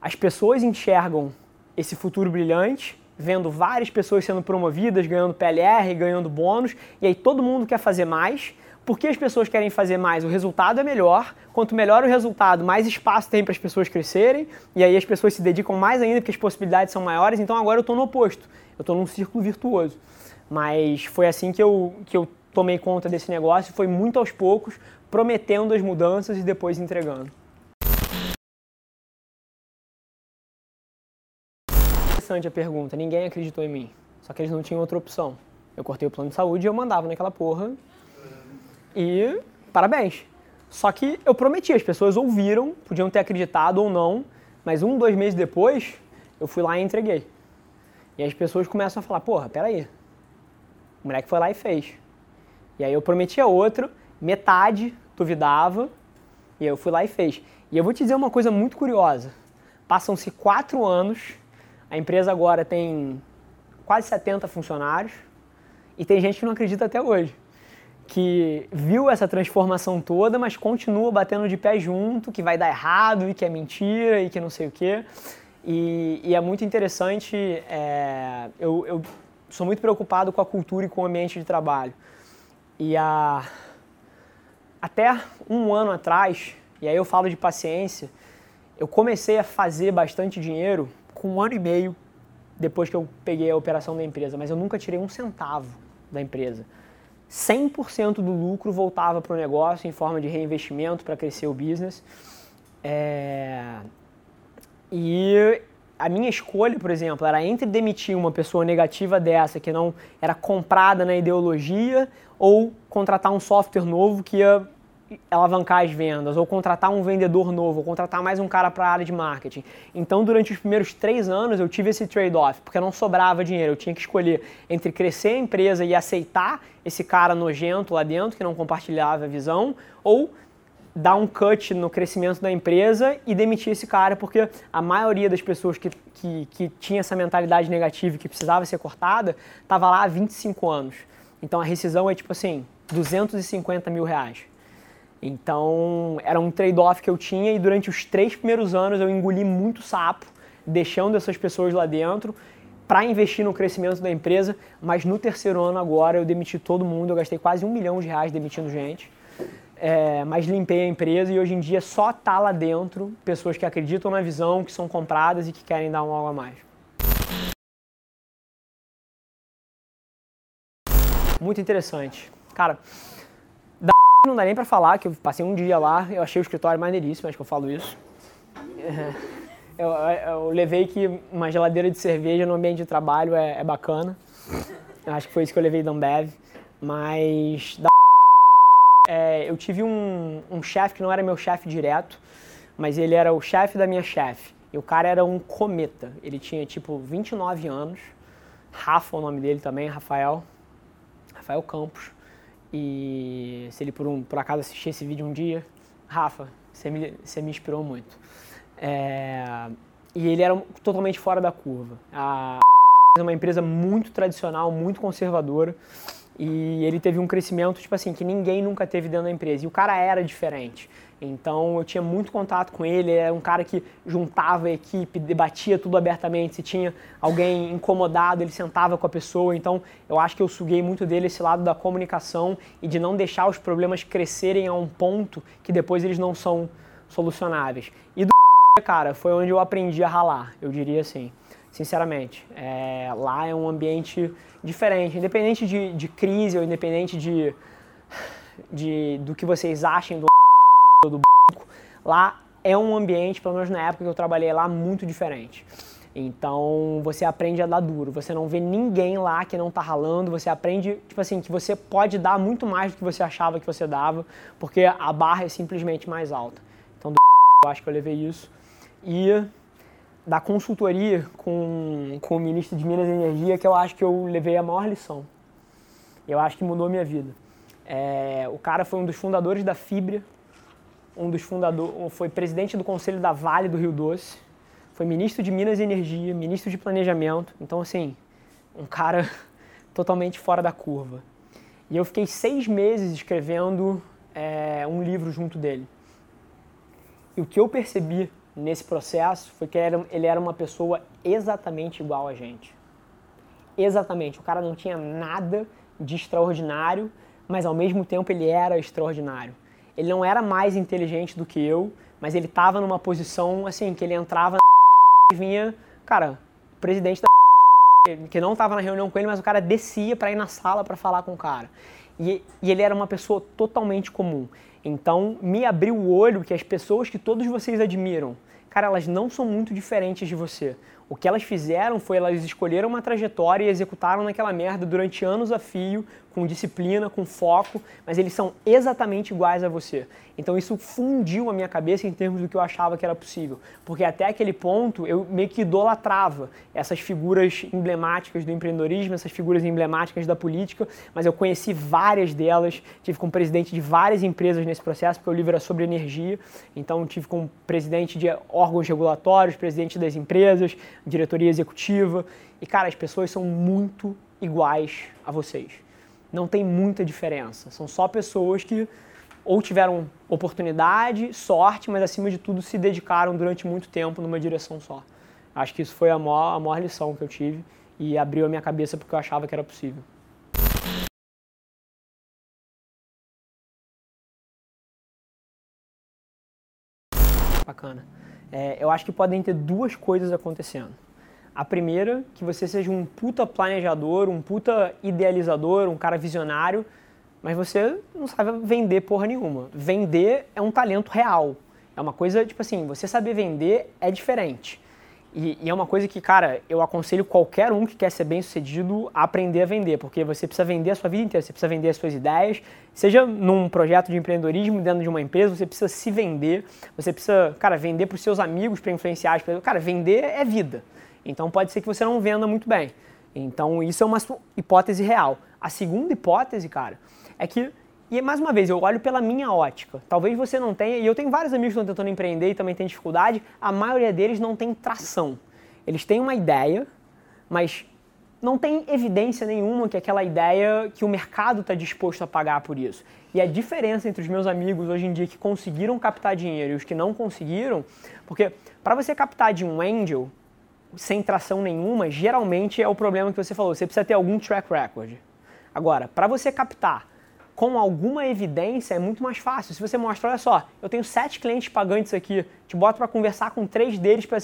as pessoas enxergam esse futuro brilhante, vendo várias pessoas sendo promovidas, ganhando PLR, ganhando bônus, e aí todo mundo quer fazer mais, por que as pessoas querem fazer mais? O resultado é melhor. Quanto melhor o resultado, mais espaço tem para as pessoas crescerem. E aí as pessoas se dedicam mais ainda porque as possibilidades são maiores. Então agora eu estou no oposto. Eu estou num círculo virtuoso. Mas foi assim que eu, que eu tomei conta desse negócio. Foi muito aos poucos, prometendo as mudanças e depois entregando. Interessante a pergunta. Ninguém acreditou em mim. Só que eles não tinham outra opção. Eu cortei o plano de saúde e eu mandava naquela porra e parabéns. Só que eu prometi, as pessoas ouviram, podiam ter acreditado ou não, mas um, dois meses depois, eu fui lá e entreguei. E as pessoas começam a falar, porra, peraí. O moleque foi lá e fez. E aí eu prometi a outro, metade duvidava, e eu fui lá e fez. E eu vou te dizer uma coisa muito curiosa. Passam-se quatro anos, a empresa agora tem quase 70 funcionários, e tem gente que não acredita até hoje que viu essa transformação toda, mas continua batendo de pé junto, que vai dar errado e que é mentira e que não sei o quê. E, e é muito interessante, é, eu, eu, sou muito preocupado com a cultura e com o ambiente de trabalho. E a, até um ano atrás, e aí eu falo de paciência, eu comecei a fazer bastante dinheiro com um ano e meio depois que eu peguei a operação da empresa, mas eu nunca tirei um centavo da empresa. 100% do lucro voltava para o negócio em forma de reinvestimento para crescer o business. É... E a minha escolha, por exemplo, era entre demitir uma pessoa negativa dessa, que não era comprada na ideologia, ou contratar um software novo que ia alavancar as vendas, ou contratar um vendedor novo, ou contratar mais um cara para a área de marketing. Então, durante os primeiros três anos, eu tive esse trade-off, porque não sobrava dinheiro. Eu tinha que escolher entre crescer a empresa e aceitar esse cara nojento lá dentro, que não compartilhava a visão, ou dar um cut no crescimento da empresa e demitir esse cara, porque a maioria das pessoas que, que, que tinha essa mentalidade negativa e que precisava ser cortada, estava lá há 25 anos. Então a rescisão é tipo assim, 250 mil reais. Então, era um trade-off que eu tinha e durante os três primeiros anos eu engoli muito sapo, deixando essas pessoas lá dentro para investir no crescimento da empresa, mas no terceiro ano agora eu demiti todo mundo, eu gastei quase um milhão de reais demitindo gente, é, mas limpei a empresa e hoje em dia só tá lá dentro pessoas que acreditam na visão, que são compradas e que querem dar um algo a mais. Muito interessante. Cara, não dá nem pra falar que eu passei um dia lá, eu achei o escritório maneiríssimo, acho que eu falo isso. É, eu, eu, levei que uma geladeira de cerveja no ambiente de trabalho é, é bacana. Eu acho que foi isso que eu levei da Ambev. Mas da é, eu tive um, um chefe que não era meu chefe direto, mas ele era o chefe da minha chefe. E o cara era um cometa. Ele tinha tipo 29 anos. Rafa, o nome dele também, Rafael. Rafael Campos. E se ele por, um, por acaso assistir esse vídeo um dia, Rafa, você me, você me inspirou muito. É, e ele era totalmente fora da curva. A é uma empresa muito tradicional, muito conservadora. E ele teve um crescimento, tipo assim, que ninguém nunca teve dentro da empresa. E o cara era diferente. Então eu tinha muito contato com ele, era um cara que juntava a equipe, debatia tudo abertamente. Se tinha alguém incomodado, ele sentava com a pessoa. Então eu acho que eu suguei muito dele esse lado da comunicação e de não deixar os problemas crescerem a um ponto que depois eles não são solucionáveis. E do cara, foi onde eu aprendi a ralar, eu diria assim. Sinceramente. É, lá é um ambiente diferente, independente de, de crise ou independente de, de, do que vocês achem do do banco, lá é um ambiente, pelo menos na época que eu trabalhei lá, muito diferente. Então você aprende a dar duro, você não vê ninguém lá que não tá ralando, você aprende, tipo assim, que você pode dar muito mais do que você achava que você dava, porque a barra é simplesmente mais alta. Então do eu acho que eu levei isso. E da consultoria com, com o ministro de Minas e Energia, que eu acho que eu levei a maior lição. Eu acho que mudou minha vida. É, o cara foi um dos fundadores da Fibra, um dos fundadores, foi presidente do conselho da Vale do Rio Doce, foi ministro de Minas e Energia, ministro de Planejamento, então assim, um cara totalmente fora da curva. E eu fiquei seis meses escrevendo é, um livro junto dele. E o que eu percebi nesse processo foi que ele era, uma pessoa exatamente igual a gente. Exatamente. O cara não tinha nada de extraordinário, mas ao mesmo tempo ele era extraordinário. Ele não era mais inteligente do que eu, mas ele estava numa posição assim que ele entrava na e vinha, cara, o presidente da que não estava na reunião com ele, mas o cara descia para ir na sala para falar com o cara. E, e, ele era uma pessoa totalmente comum. Então, me abriu o olho que as pessoas que todos vocês admiram, cara, elas não são muito diferentes de você. O que elas fizeram foi elas escolheram uma trajetória e executaram naquela merda durante anos a fio, com disciplina, com foco, mas eles são exatamente iguais a você. Então isso fundiu a minha cabeça em termos do que eu achava que era possível, porque até aquele ponto eu meio que idolatrava essas figuras emblemáticas do empreendedorismo, essas figuras emblemáticas da política, mas eu conheci várias delas, tive como presidente de várias empresas nesse processo, porque o livro era sobre energia, então tive como presidente de órgãos regulatórios, presidente das empresas, diretoria executiva, e cara, as pessoas são muito iguais a vocês não tem muita diferença. São só pessoas que ou tiveram oportunidade, sorte, mas acima de tudo se dedicaram durante muito tempo numa direção só. Acho que isso foi a maior, a maior lição que eu tive e abriu a minha cabeça porque eu achava que era possível. Bacana. É, eu acho que podem ter duas coisas acontecendo. A primeira, que você seja um puta planejador, um puta idealizador, um cara visionário, mas você não sabe vender porra nenhuma. Vender é um talento real. É uma coisa, tipo assim, você saber vender é diferente. E, e, é uma coisa que, cara, eu aconselho qualquer um que quer ser bem sucedido a aprender a vender, porque você precisa vender a sua vida inteira, você precisa vender as suas ideias, seja num projeto de empreendedorismo dentro de uma empresa, você precisa se vender, você precisa, cara, vender para os seus amigos, para influenciar as pessoas. Cara, vender é vida. Então pode ser que você não venda muito bem. Então isso é uma hipótese real. A segunda hipótese, cara, é que e mais uma vez, eu olho pela minha ótica. Talvez você não tenha, e eu tenho vários amigos que estão tentando empreender e também têm dificuldade, a maioria deles não tem tração. Eles têm uma ideia, mas não tem evidência nenhuma que aquela ideia, que o mercado está disposto a pagar por isso. E a diferença entre os meus amigos hoje em dia que conseguiram captar dinheiro e os que não conseguiram, porque para você captar de um angel, sem tração nenhuma, geralmente é o problema que você falou. Você precisa ter algum track record. Agora, para você captar com alguma evidência é muito mais fácil. Se você mostra, olha só, eu tenho sete clientes pagantes aqui, te boto para conversar com três deles para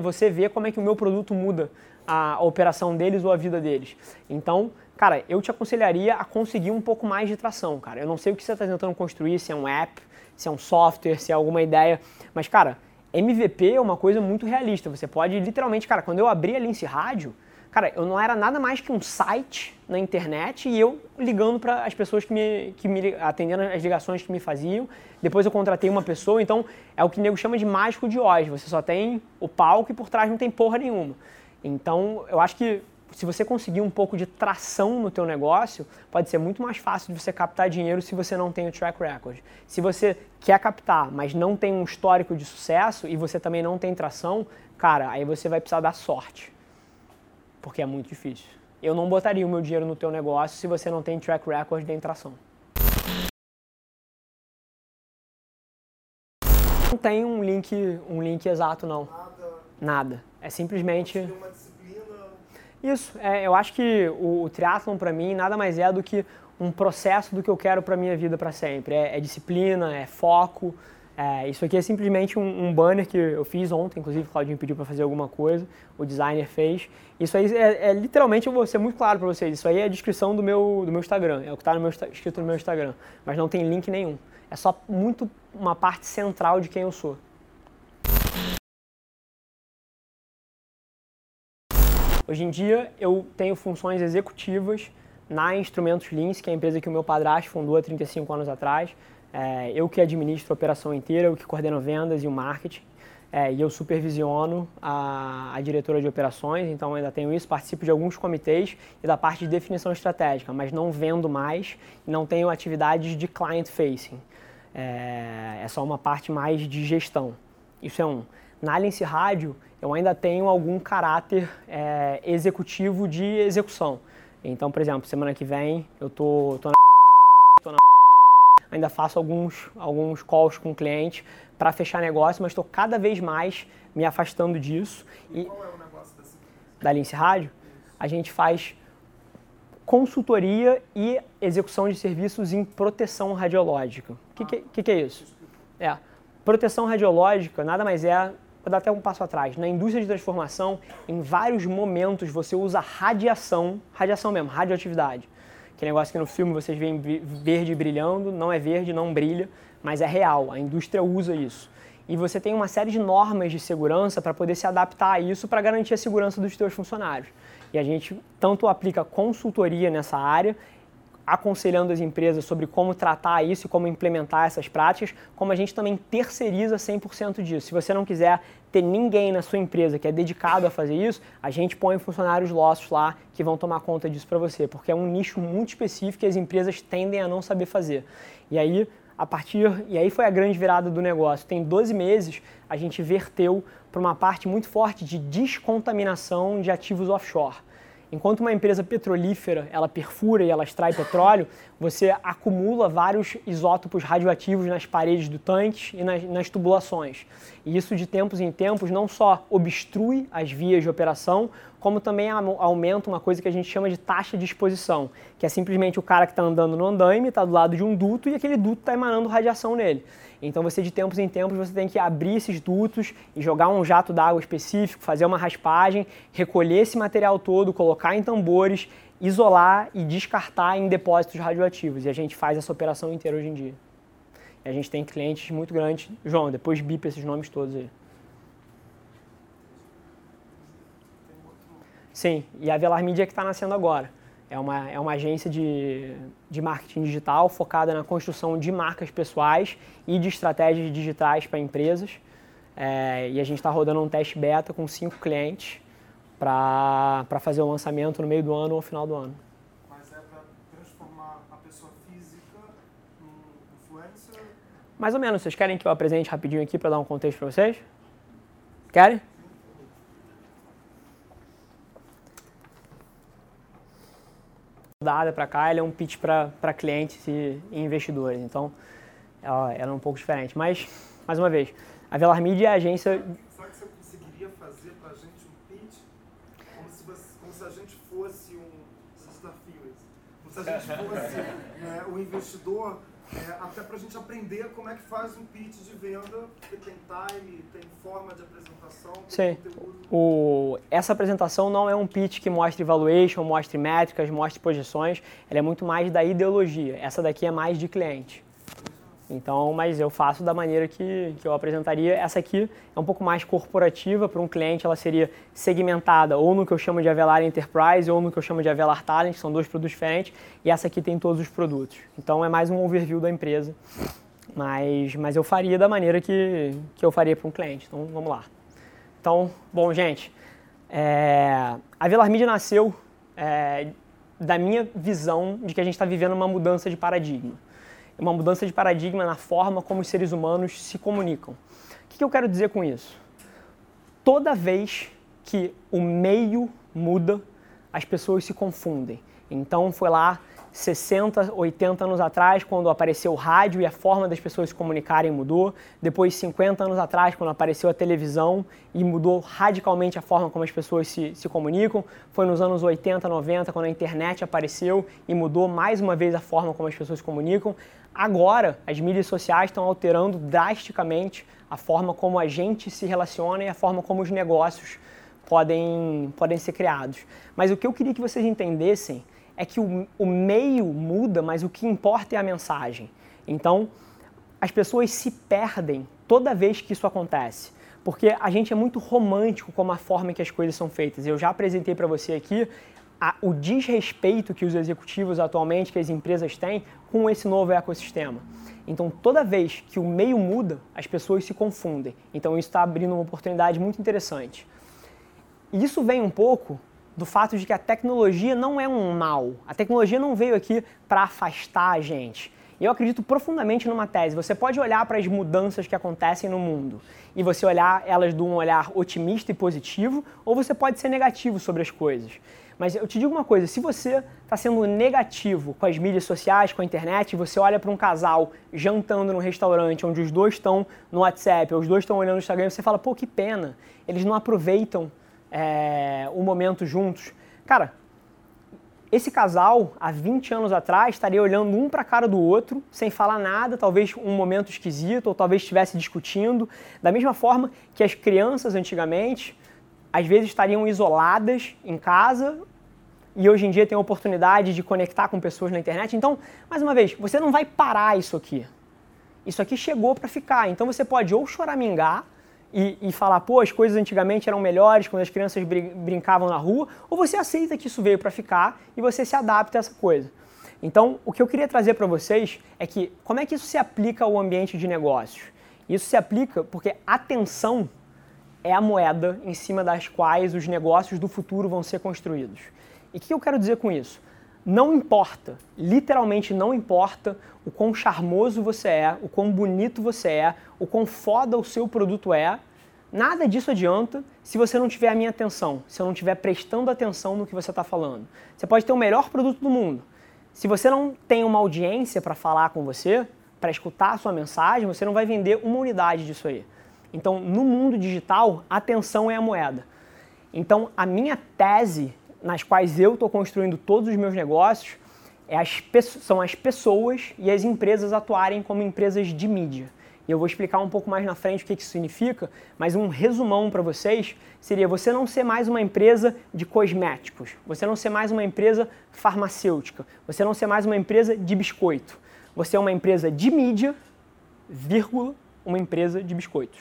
você ver como é que o meu produto muda a, operação deles ou a vida deles. Então, cara, eu te aconselharia a conseguir um pouco mais de tração, cara. Eu não sei o que você está tentando construir, se é um app, se é um software, se é alguma ideia, mas, cara, MVP é uma coisa muito realista. Você pode literalmente, cara, quando eu abri a Lince Rádio, cara, eu não era nada mais que um site na internet e eu ligando para as pessoas que me, que me atendendo as ligações que me faziam. Depois eu contratei uma pessoa, então é o que o nego chama de mágico de Oz. Você só tem o palco e por trás não tem porra nenhuma. Então, eu acho que se você conseguir um pouco de tração no teu negócio, pode ser muito mais fácil de você captar dinheiro se você não tem o track record. Se você quer captar, mas não tem um histórico de sucesso e você também não tem tração, cara, aí você vai precisar dar sorte. Porque é muito difícil. Eu não botaria o meu dinheiro no teu negócio se você não tem track record de tração. Não tem um link, um link exato não. Nada. Nada. É simplesmente isso, é, eu acho que o, o triatlon para mim nada mais é do que um processo do que eu quero para minha vida para sempre. É, é, disciplina, é foco, É, isso aqui é simplesmente um, um, banner que eu fiz ontem, inclusive o Claudinho pediu para fazer alguma coisa, o designer fez. Isso aí é, é literalmente, eu vou ser muito claro para vocês, isso aí é a descrição do meu, do meu Instagram, é o que está escrito no meu Instagram, mas não tem link nenhum. É só muito uma parte central de quem eu sou. Hoje em dia eu tenho funções executivas na Instrumentos Lins, que é a empresa que o meu padrasto fundou há 35 anos atrás. É, eu que administro a operação inteira, eu que coordeno vendas e o marketing. É, e eu supervisiono a, a, diretora de operações, então ainda tenho isso, participo de alguns comitês e da parte de definição estratégica, mas não vendo mais não tenho atividades de client facing. É, é só uma parte mais de gestão. Isso é um. Na Alliance Rádio, eu ainda tenho algum caráter é, executivo de execução. Então, por exemplo, semana que vem eu tô, tô na, tô na ainda faço alguns, alguns calls com clientes para fechar negócio, mas estou cada vez mais me afastando disso. E, e qual é o negócio da Lince Rádio? A gente faz consultoria e execução de serviços em proteção radiológica. O que, que, que, que é isso? É, proteção radiológica nada mais é vou dar até um passo atrás. Na indústria de transformação, em vários momentos você usa radiação, radiação mesmo, radioatividade, Aquele negócio que no filme vocês veem verde brilhando, não é verde, não brilha, mas é real. A indústria usa isso. E você tem uma série de normas de segurança para poder se adaptar a isso para garantir a segurança dos seus funcionários. E a gente tanto aplica consultoria nessa área aconselhando as empresas sobre como tratar isso e como implementar essas práticas, como a gente também terceiriza 100% disso. Se você não quiser ter ninguém na sua empresa que é dedicado a fazer isso, a gente põe funcionários nossos lá que vão tomar conta disso para você, porque é um nicho muito específico e as empresas tendem a não saber fazer. E aí, a partir, e aí foi a grande virada do negócio. Tem 12 meses, a gente verteu para uma parte muito forte de descontaminação de ativos offshore. Enquanto uma empresa petrolífera ela perfura e ela extrai petróleo, você acumula vários isótopos radioativos nas paredes do tanque e nas, nas, tubulações. E isso de tempos em tempos não só obstrui as vias de operação, como também aumenta uma coisa que a gente chama de taxa de exposição, que é simplesmente o cara que está andando no andaime, está do lado de um duto e aquele duto está emanando radiação nele. Então você de tempos em tempos você tem que abrir esses dutos e jogar um jato d'água específico, fazer uma raspagem, recolher esse material todo, colocar em tambores, isolar e descartar em depósitos radioativos. E a gente faz essa operação inteira hoje em dia. E a gente tem clientes muito grandes. João, depois bipa esses nomes todos aí. Sim, e a Velar Media que está nascendo agora. É uma, é uma agência de, de marketing digital focada na construção de marcas pessoais e de estratégias digitais para empresas. É, e a gente está rodando um teste beta com cinco clientes para fazer o lançamento no meio do ano ou final do ano. Mas é para transformar a pessoa física em influencer? Mais ou menos. Vocês querem que eu apresente rapidinho aqui para dar um contexto para vocês? Querem? Dada para cá, ele é um pitch para clientes e, investidores. Então, ela, ela, é um pouco diferente. Mas, mais uma vez, a Velar Media é a agência... Será que você conseguiria fazer para a gente um pitch como se, como se a gente fosse um... desafio Como se a gente fosse né, o investidor é, até para a gente aprender como é que faz um pitch de venda, porque tem time, tem forma de apresentação, tem Sim. conteúdo. O, essa apresentação não é um pitch que mostre valuation, mostre métricas, mostre projeções, ela é muito mais da ideologia. Essa daqui é mais de cliente. Então, mas eu faço da maneira que, que eu apresentaria. Essa aqui é um pouco mais corporativa para um cliente, ela seria segmentada ou no que eu chamo de Avelar Enterprise ou no que eu chamo de Avelar Talent, são dois produtos diferentes, e essa aqui tem todos os produtos. Então é mais um overview da empresa, mas, mas eu faria da maneira que, que eu faria para um cliente. Então vamos lá. Então, bom, gente, é, a Velar Media nasceu é, da minha visão de que a gente está vivendo uma mudança de paradigma uma mudança de paradigma na forma como os seres humanos se comunicam. O que eu quero dizer com isso? Toda vez que o meio muda, as pessoas se confundem. Então foi lá 60, 80 anos atrás, quando apareceu o rádio e a forma das pessoas se comunicarem mudou. Depois, 50 anos atrás, quando apareceu a televisão e mudou radicalmente a forma como as pessoas se, se comunicam. Foi nos anos 80, 90, quando a internet apareceu e mudou mais uma vez a forma como as pessoas se comunicam. Agora, as mídias sociais estão alterando drasticamente a forma como a gente se relaciona e a forma como os negócios podem, podem ser criados. Mas o que eu queria que vocês entendessem é que o, o meio muda, mas o que importa é a mensagem. Então, as pessoas se perdem toda vez que isso acontece. Porque a gente é muito romântico com a forma em que as coisas são feitas. Eu já apresentei para você aqui a, o desrespeito que os executivos atualmente, que as empresas têm com esse novo ecossistema. Então, toda vez que o meio muda, as pessoas se confundem. Então, isso está abrindo uma oportunidade muito interessante. E isso vem um pouco do fato de que a tecnologia não é um mal. A tecnologia não veio aqui para afastar a gente. Eu acredito profundamente numa tese. Você pode olhar para as mudanças que acontecem no mundo e você olhar elas de um olhar otimista e positivo, ou você pode ser negativo sobre as coisas. Mas eu te digo uma coisa: se você está sendo negativo com as mídias sociais, com a internet, você olha para um casal jantando num restaurante onde os dois estão no WhatsApp, ou os dois estão olhando no Instagram, você fala, pô, que pena, eles não aproveitam é, o momento juntos. Cara, esse casal, há 20 anos atrás, estaria olhando um para a cara do outro, sem falar nada, talvez um momento esquisito, ou talvez estivesse discutindo. Da mesma forma que as crianças antigamente, às vezes estariam isoladas em casa e hoje em dia tem a oportunidade de conectar com pessoas na internet. Então, mais uma vez, você não vai parar isso aqui. Isso aqui chegou para ficar. Então você pode ou choramingar e, e, falar, pô, as coisas antigamente eram melhores quando as crianças brincavam na rua, ou você aceita que isso veio para ficar e você se adapta a essa coisa. Então, o que eu queria trazer para vocês é que como é que isso se aplica ao ambiente de negócios? Isso se aplica porque atenção é a moeda em cima das quais os negócios do futuro vão ser construídos. E o que eu quero dizer com isso? Não importa, literalmente não importa o quão charmoso você é, o quão bonito você é, o quão foda o seu produto é, nada disso adianta se você não tiver a minha atenção, se eu não estiver prestando atenção no que você está falando. Você pode ter o melhor produto do mundo. Se você não tem uma audiência para falar com você, para escutar a sua mensagem, você não vai vender uma unidade disso aí. Então, no mundo digital, atenção é a moeda. Então, a minha tese nas quais eu estou construindo todos os meus negócios é as, são as pessoas e as empresas atuarem como empresas de mídia. E eu vou explicar um pouco mais na frente o que isso significa, mas um resumão para vocês seria você não ser mais uma empresa de cosméticos, você não ser mais uma empresa farmacêutica, você não ser mais uma empresa de biscoito. Você é uma empresa de mídia, vírgula, uma empresa de biscoitos.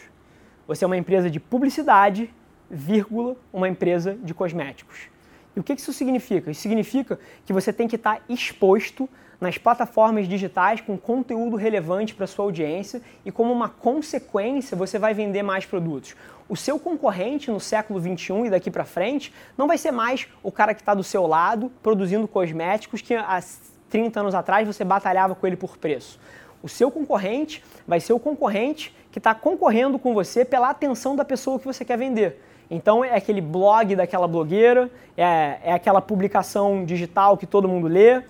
Você é uma empresa de publicidade, vírgula, uma empresa de cosméticos. O que isso significa? Isso significa que você tem que estar exposto nas plataformas digitais com conteúdo relevante para sua audiência e como uma consequência você vai vender mais produtos. O seu concorrente no século 21 e daqui para frente não vai ser mais o cara que está do seu lado produzindo cosméticos que há 30 anos atrás você batalhava com ele por preço. O seu concorrente vai ser o concorrente que está concorrendo com você pela atenção da pessoa que você quer vender. Então é aquele blog daquela blogueira, é, é aquela publicação digital que todo mundo lê,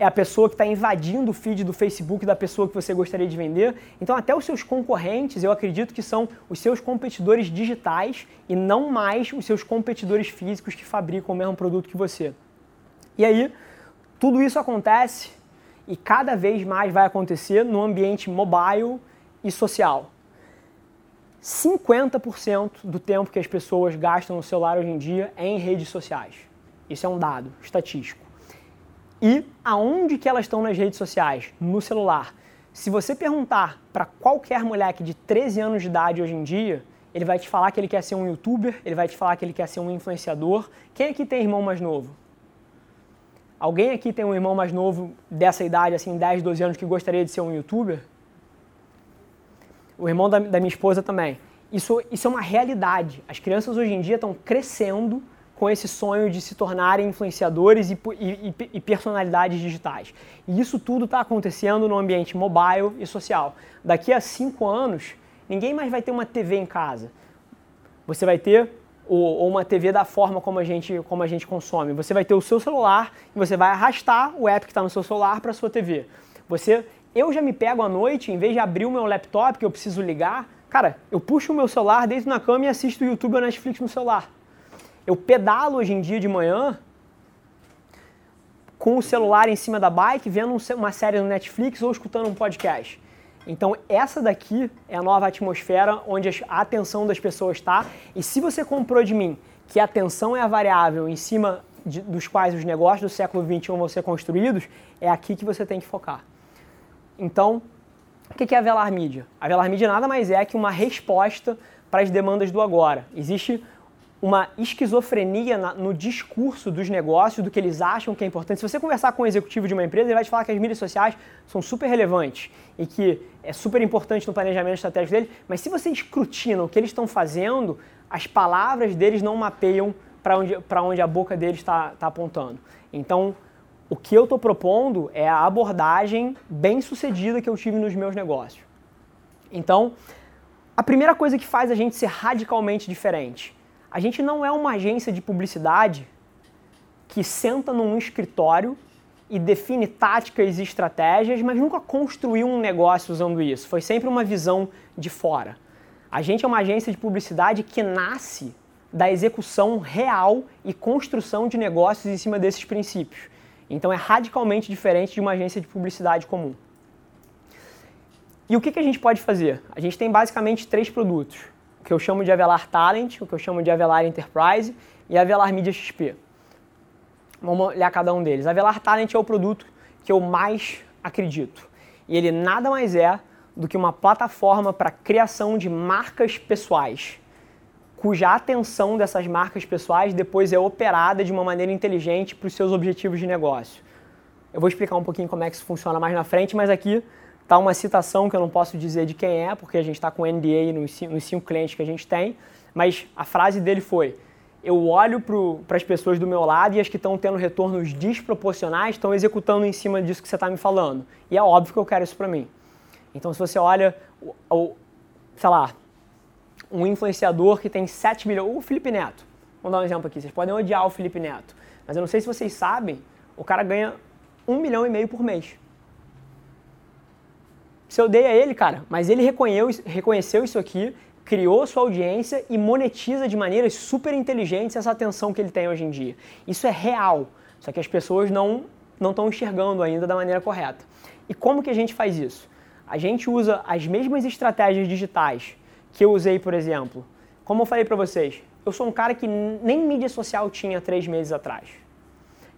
é a pessoa que está invadindo o feed do Facebook da pessoa que você gostaria de vender. Então, até os seus concorrentes, eu acredito que são os seus competidores digitais e não mais os seus competidores físicos que fabricam o mesmo produto que você. E aí, tudo isso acontece e cada vez mais vai acontecer no ambiente mobile e social. 50% do tempo que as pessoas gastam no celular hoje em dia é em redes sociais. Isso é um dado estatístico. E aonde que elas estão nas redes sociais? No celular. Se você perguntar para qualquer moleque de 13 anos de idade hoje em dia, ele vai te falar que ele quer ser um youtuber, ele vai te falar que ele quer ser um influenciador. Quem aqui tem irmão mais novo? Alguém aqui tem um irmão mais novo dessa idade, assim, 10, 12 anos, que gostaria de ser um youtuber? O irmão da, da minha esposa também. Isso, isso é uma realidade. As crianças hoje em dia estão crescendo com esse sonho de se tornarem influenciadores e, e, e personalidades digitais. E isso tudo está acontecendo no ambiente mobile e social. Daqui a cinco anos, ninguém mais vai ter uma TV em casa. Você vai ter ou, uma TV da forma como a, gente, como a gente consome. Você vai ter o seu celular e você vai arrastar o app que está no seu celular para a sua TV. Você, eu já me pego à noite, em vez de abrir o meu laptop que eu preciso ligar, cara, eu puxo o meu celular, deito na cama e assisto o YouTube ou Netflix no celular. Eu pedalo hoje em dia de manhã com o celular em cima da bike, vendo uma série no Netflix ou escutando um podcast. Então, essa daqui é a nova atmosfera onde a atenção das pessoas está. E se você comprou de mim que a atenção é a variável em cima de, dos quais os negócios do século XXI vão ser construídos, é aqui que você tem que focar. Então, o que é a Velar Mídia? A Velar Mídia nada mais é que uma resposta para as demandas do agora. Existe uma esquizofrenia no discurso dos negócios, do que eles acham que é importante. Se você conversar com um executivo de uma empresa, ele vai te falar que as mídias sociais são super relevantes e que é super importante no planejamento estratégico dele, mas se você escrutina o que eles estão fazendo, as palavras deles não mapeiam para onde, onde a boca deles está tá apontando. Então, o que eu estou propondo é a abordagem bem sucedida que eu tive nos meus negócios. Então, a primeira coisa que faz a gente ser radicalmente diferente a gente não é uma agência de publicidade que senta num escritório e define táticas e estratégias, mas nunca construiu um negócio usando isso. Foi sempre uma visão de fora. A gente é uma agência de publicidade que nasce da execução real e construção de negócios em cima desses princípios. Então é radicalmente diferente de uma agência de publicidade comum. E o que, que a gente pode fazer? A gente tem basicamente três produtos o que eu chamo de Avelar Talent, o que eu chamo de Avelar Enterprise e Avelar Media XP. Vamos olhar cada um deles. Avelar Talent é o produto que eu mais acredito. E ele nada mais é do que uma plataforma para criação de marcas pessoais, cuja atenção dessas marcas pessoais depois é operada de uma maneira inteligente para os seus objetivos de negócio. Eu vou explicar um pouquinho como é que isso funciona mais na frente, mas aqui Está uma citação que eu não posso dizer de quem é, porque a gente está com NDA nos, cinco clientes que a gente tem, mas a frase dele foi: Eu olho para as pessoas do meu lado e as que estão tendo retornos desproporcionais estão executando em cima disso que você está me falando. E é óbvio que eu quero isso para mim. Então, se você olha, sei lá, um influenciador que tem 7 milhões, o Felipe Neto, vamos dar um exemplo aqui, vocês podem odiar o Felipe Neto, mas eu não sei se vocês sabem, o cara ganha um milhão e meio por mês. Você odeia ele, cara, mas ele reconheceu isso aqui, criou sua audiência e monetiza de maneiras super inteligentes essa atenção que ele tem hoje em dia. Isso é real, só que as pessoas não não estão enxergando ainda da maneira correta. E como que a gente faz isso? A gente usa as mesmas estratégias digitais que eu usei, por exemplo. Como eu falei para vocês, eu sou um cara que nem mídia social tinha três meses atrás.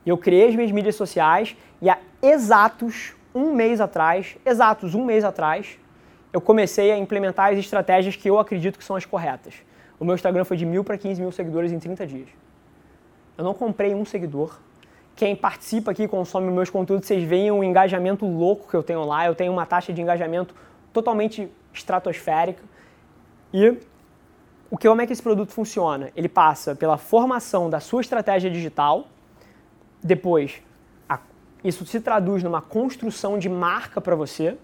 Eu criei as minhas mídias sociais e há exatos um mês atrás, exatos um mês atrás, eu comecei a implementar as estratégias que eu acredito que são as corretas. O meu Instagram foi de mil para 15 mil seguidores em 30 dias. Eu não comprei um seguidor. Quem participa aqui, consome meus conteúdos, vocês veem o engajamento louco que eu tenho lá. Eu tenho uma taxa de engajamento totalmente estratosférica. E o que, como é que esse produto funciona? Ele passa pela formação da sua estratégia digital, depois isso se traduz numa construção de marca para você.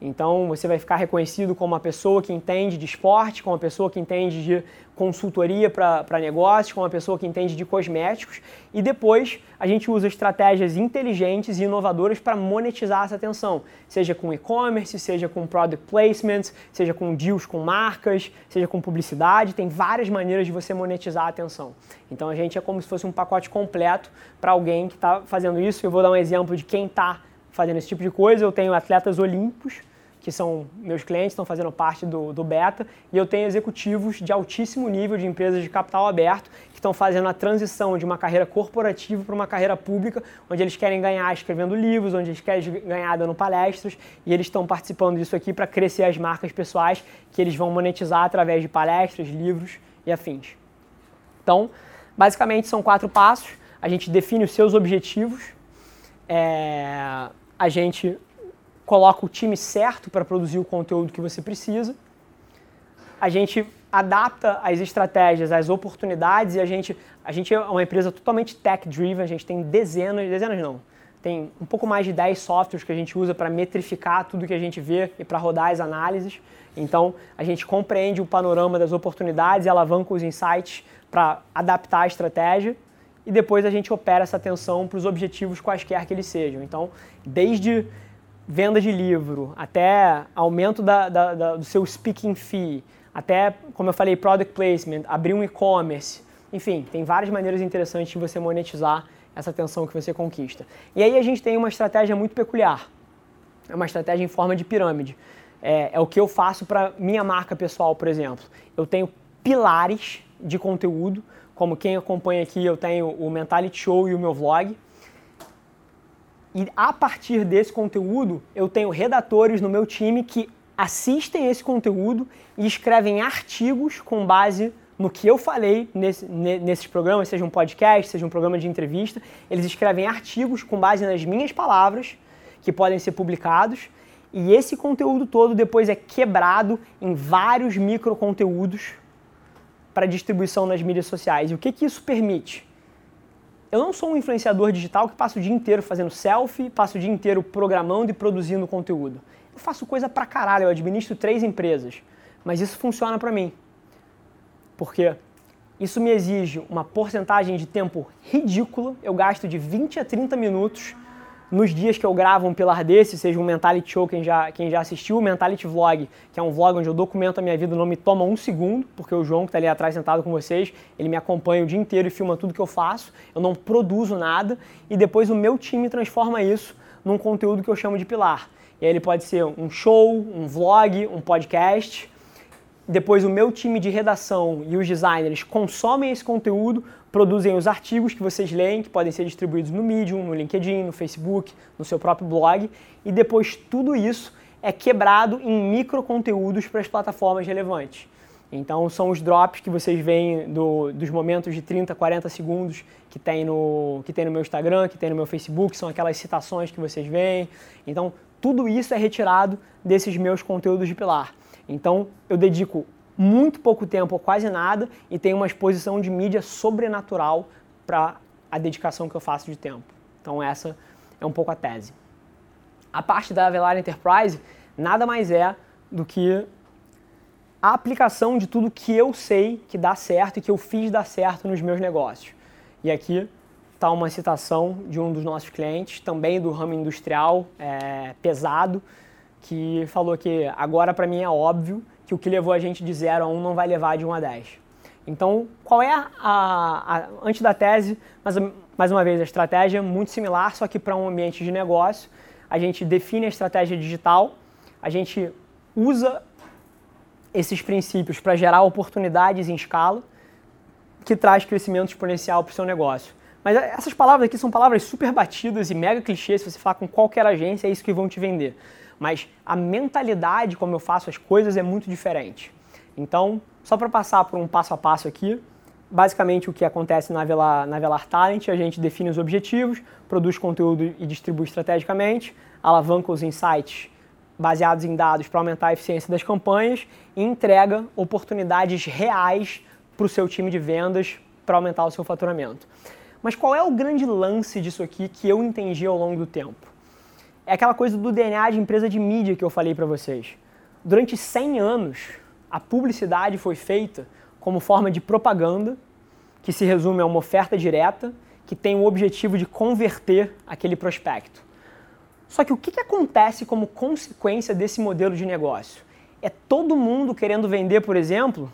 Então você vai ficar reconhecido como uma pessoa que entende de esporte, como uma pessoa que entende de consultoria para negócios, como uma pessoa que entende de cosméticos. E depois a gente usa estratégias inteligentes e inovadoras para monetizar essa atenção, seja com e-commerce, seja com product placements, seja com deals com marcas, seja com publicidade. Tem várias maneiras de você monetizar a atenção. Então a gente é como se fosse um pacote completo para alguém que está fazendo isso. Eu vou dar um exemplo de quem está fazendo esse tipo de coisa. Eu tenho atletas olímpicos que são meus clientes, estão fazendo parte do, do beta, e eu tenho executivos de altíssimo nível de empresas de capital aberto que estão fazendo a transição de uma carreira corporativa para uma carreira pública, onde eles querem ganhar escrevendo livros, onde eles querem ganhar dando palestras, e eles estão participando disso aqui para crescer as marcas pessoais que eles vão monetizar através de palestras, livros e afins. Então, basicamente são quatro passos. A gente define os seus objetivos, é, a gente coloca o time certo para produzir o conteúdo que você precisa. A gente adapta as estratégias, as oportunidades e a gente, a gente é uma empresa totalmente tech-driven, a gente tem dezenas, dezenas não, tem um pouco mais de 10 softwares que a gente usa para metrificar tudo que a gente vê e para rodar as análises. Então, a gente compreende o panorama das oportunidades e alavanca os insights para adaptar a estratégia e depois a gente opera essa atenção para os objetivos quaisquer que eles sejam. Então, desde venda de livro, até aumento da, da, da, do seu speaking fee, até, como eu falei, product placement, abrir um e-commerce, enfim, tem várias maneiras interessantes de você monetizar essa atenção que você conquista. E aí a gente tem uma estratégia muito peculiar, é uma estratégia em forma de pirâmide. É, é o que eu faço para minha marca pessoal, por exemplo. Eu tenho pilares de conteúdo, como quem acompanha aqui, eu tenho o Mentality Show e o meu vlog. E a partir desse conteúdo, eu tenho redatores no meu time que assistem esse conteúdo e escrevem artigos com base no que eu falei nesse, nesses programas, seja um podcast, seja um programa de entrevista. Eles escrevem artigos com base nas minhas palavras, que podem ser publicados. E esse conteúdo todo depois é quebrado em vários micro conteúdos para distribuição nas mídias sociais. E o que, que isso permite? Eu não sou um influenciador digital que passa o dia inteiro fazendo selfie, passa o dia inteiro programando e produzindo conteúdo. Eu faço coisa pra caralho, eu administro três empresas. Mas isso funciona para mim. Porque isso me exige uma porcentagem de tempo ridícula. Eu gasto de 20 a 30 minutos nos dias que eu gravo um pilar desse, seja um Mentality Show, quem já, quem já assistiu, o Mentality Vlog, que é um vlog onde eu documento a minha vida, não me toma um segundo, porque o João, que está ali atrás sentado com vocês, ele me acompanha o dia inteiro e filma tudo que eu faço, eu não produzo nada, e depois o meu time transforma isso num conteúdo que eu chamo de pilar. E aí ele pode ser um show, um vlog, um podcast, depois o meu time de redação e os designers consomem esse conteúdo, produzem os artigos que vocês leem, que podem ser distribuídos no Medium, no LinkedIn, no Facebook, no seu próprio blog, e depois tudo isso é quebrado em micro conteúdos para as plataformas relevantes. Então são os drops que vocês veem do, dos momentos de 30, 40 segundos que tem, no, que tem no meu Instagram, que tem no meu Facebook, são aquelas citações que vocês veem. Então tudo isso é retirado desses meus conteúdos de pilar. Então eu dedico muito pouco tempo ou quase nada e tenho uma exposição de mídia sobrenatural para a dedicação que eu faço de tempo. Então essa é um pouco a tese. A parte da Avelar Enterprise nada mais é do que a aplicação de tudo que eu sei que dá certo e que eu fiz dar certo nos meus negócios. E aqui está uma citação de um dos nossos clientes, também do ramo industrial é, pesado, que falou que agora para mim é óbvio que o que levou a gente de 0 a 1 um não vai levar de 1 um a 10. Então, qual é a, a, a antes da tese, mais, mais uma vez, a estratégia é muito similar, só que para um ambiente de negócio, a gente define a estratégia digital, a gente usa esses princípios para gerar oportunidades em escala, que traz crescimento exponencial para o seu negócio. Mas essas palavras aqui são palavras super batidas e mega clichês, se você falar com qualquer agência, é isso que vão te vender mas a mentalidade como eu faço as coisas é muito diferente. Então, só para passar por um passo a passo aqui, basicamente o que acontece na Velar, na Velar Talent, a gente define os objetivos, produz conteúdo e distribui estrategicamente, alavanca os insights baseados em dados para aumentar a eficiência das campanhas e entrega oportunidades reais para o seu time de vendas para aumentar o seu faturamento. Mas qual é o grande lance disso aqui que eu entendi ao longo do tempo? É aquela coisa do DNA de empresa de mídia que eu falei para vocês. Durante 100 anos, a publicidade foi feita como forma de propaganda, que se resume a uma oferta direta, que tem o objetivo de converter aquele prospecto. Só que o que, que acontece como consequência desse modelo de negócio? É todo mundo querendo vender, por exemplo,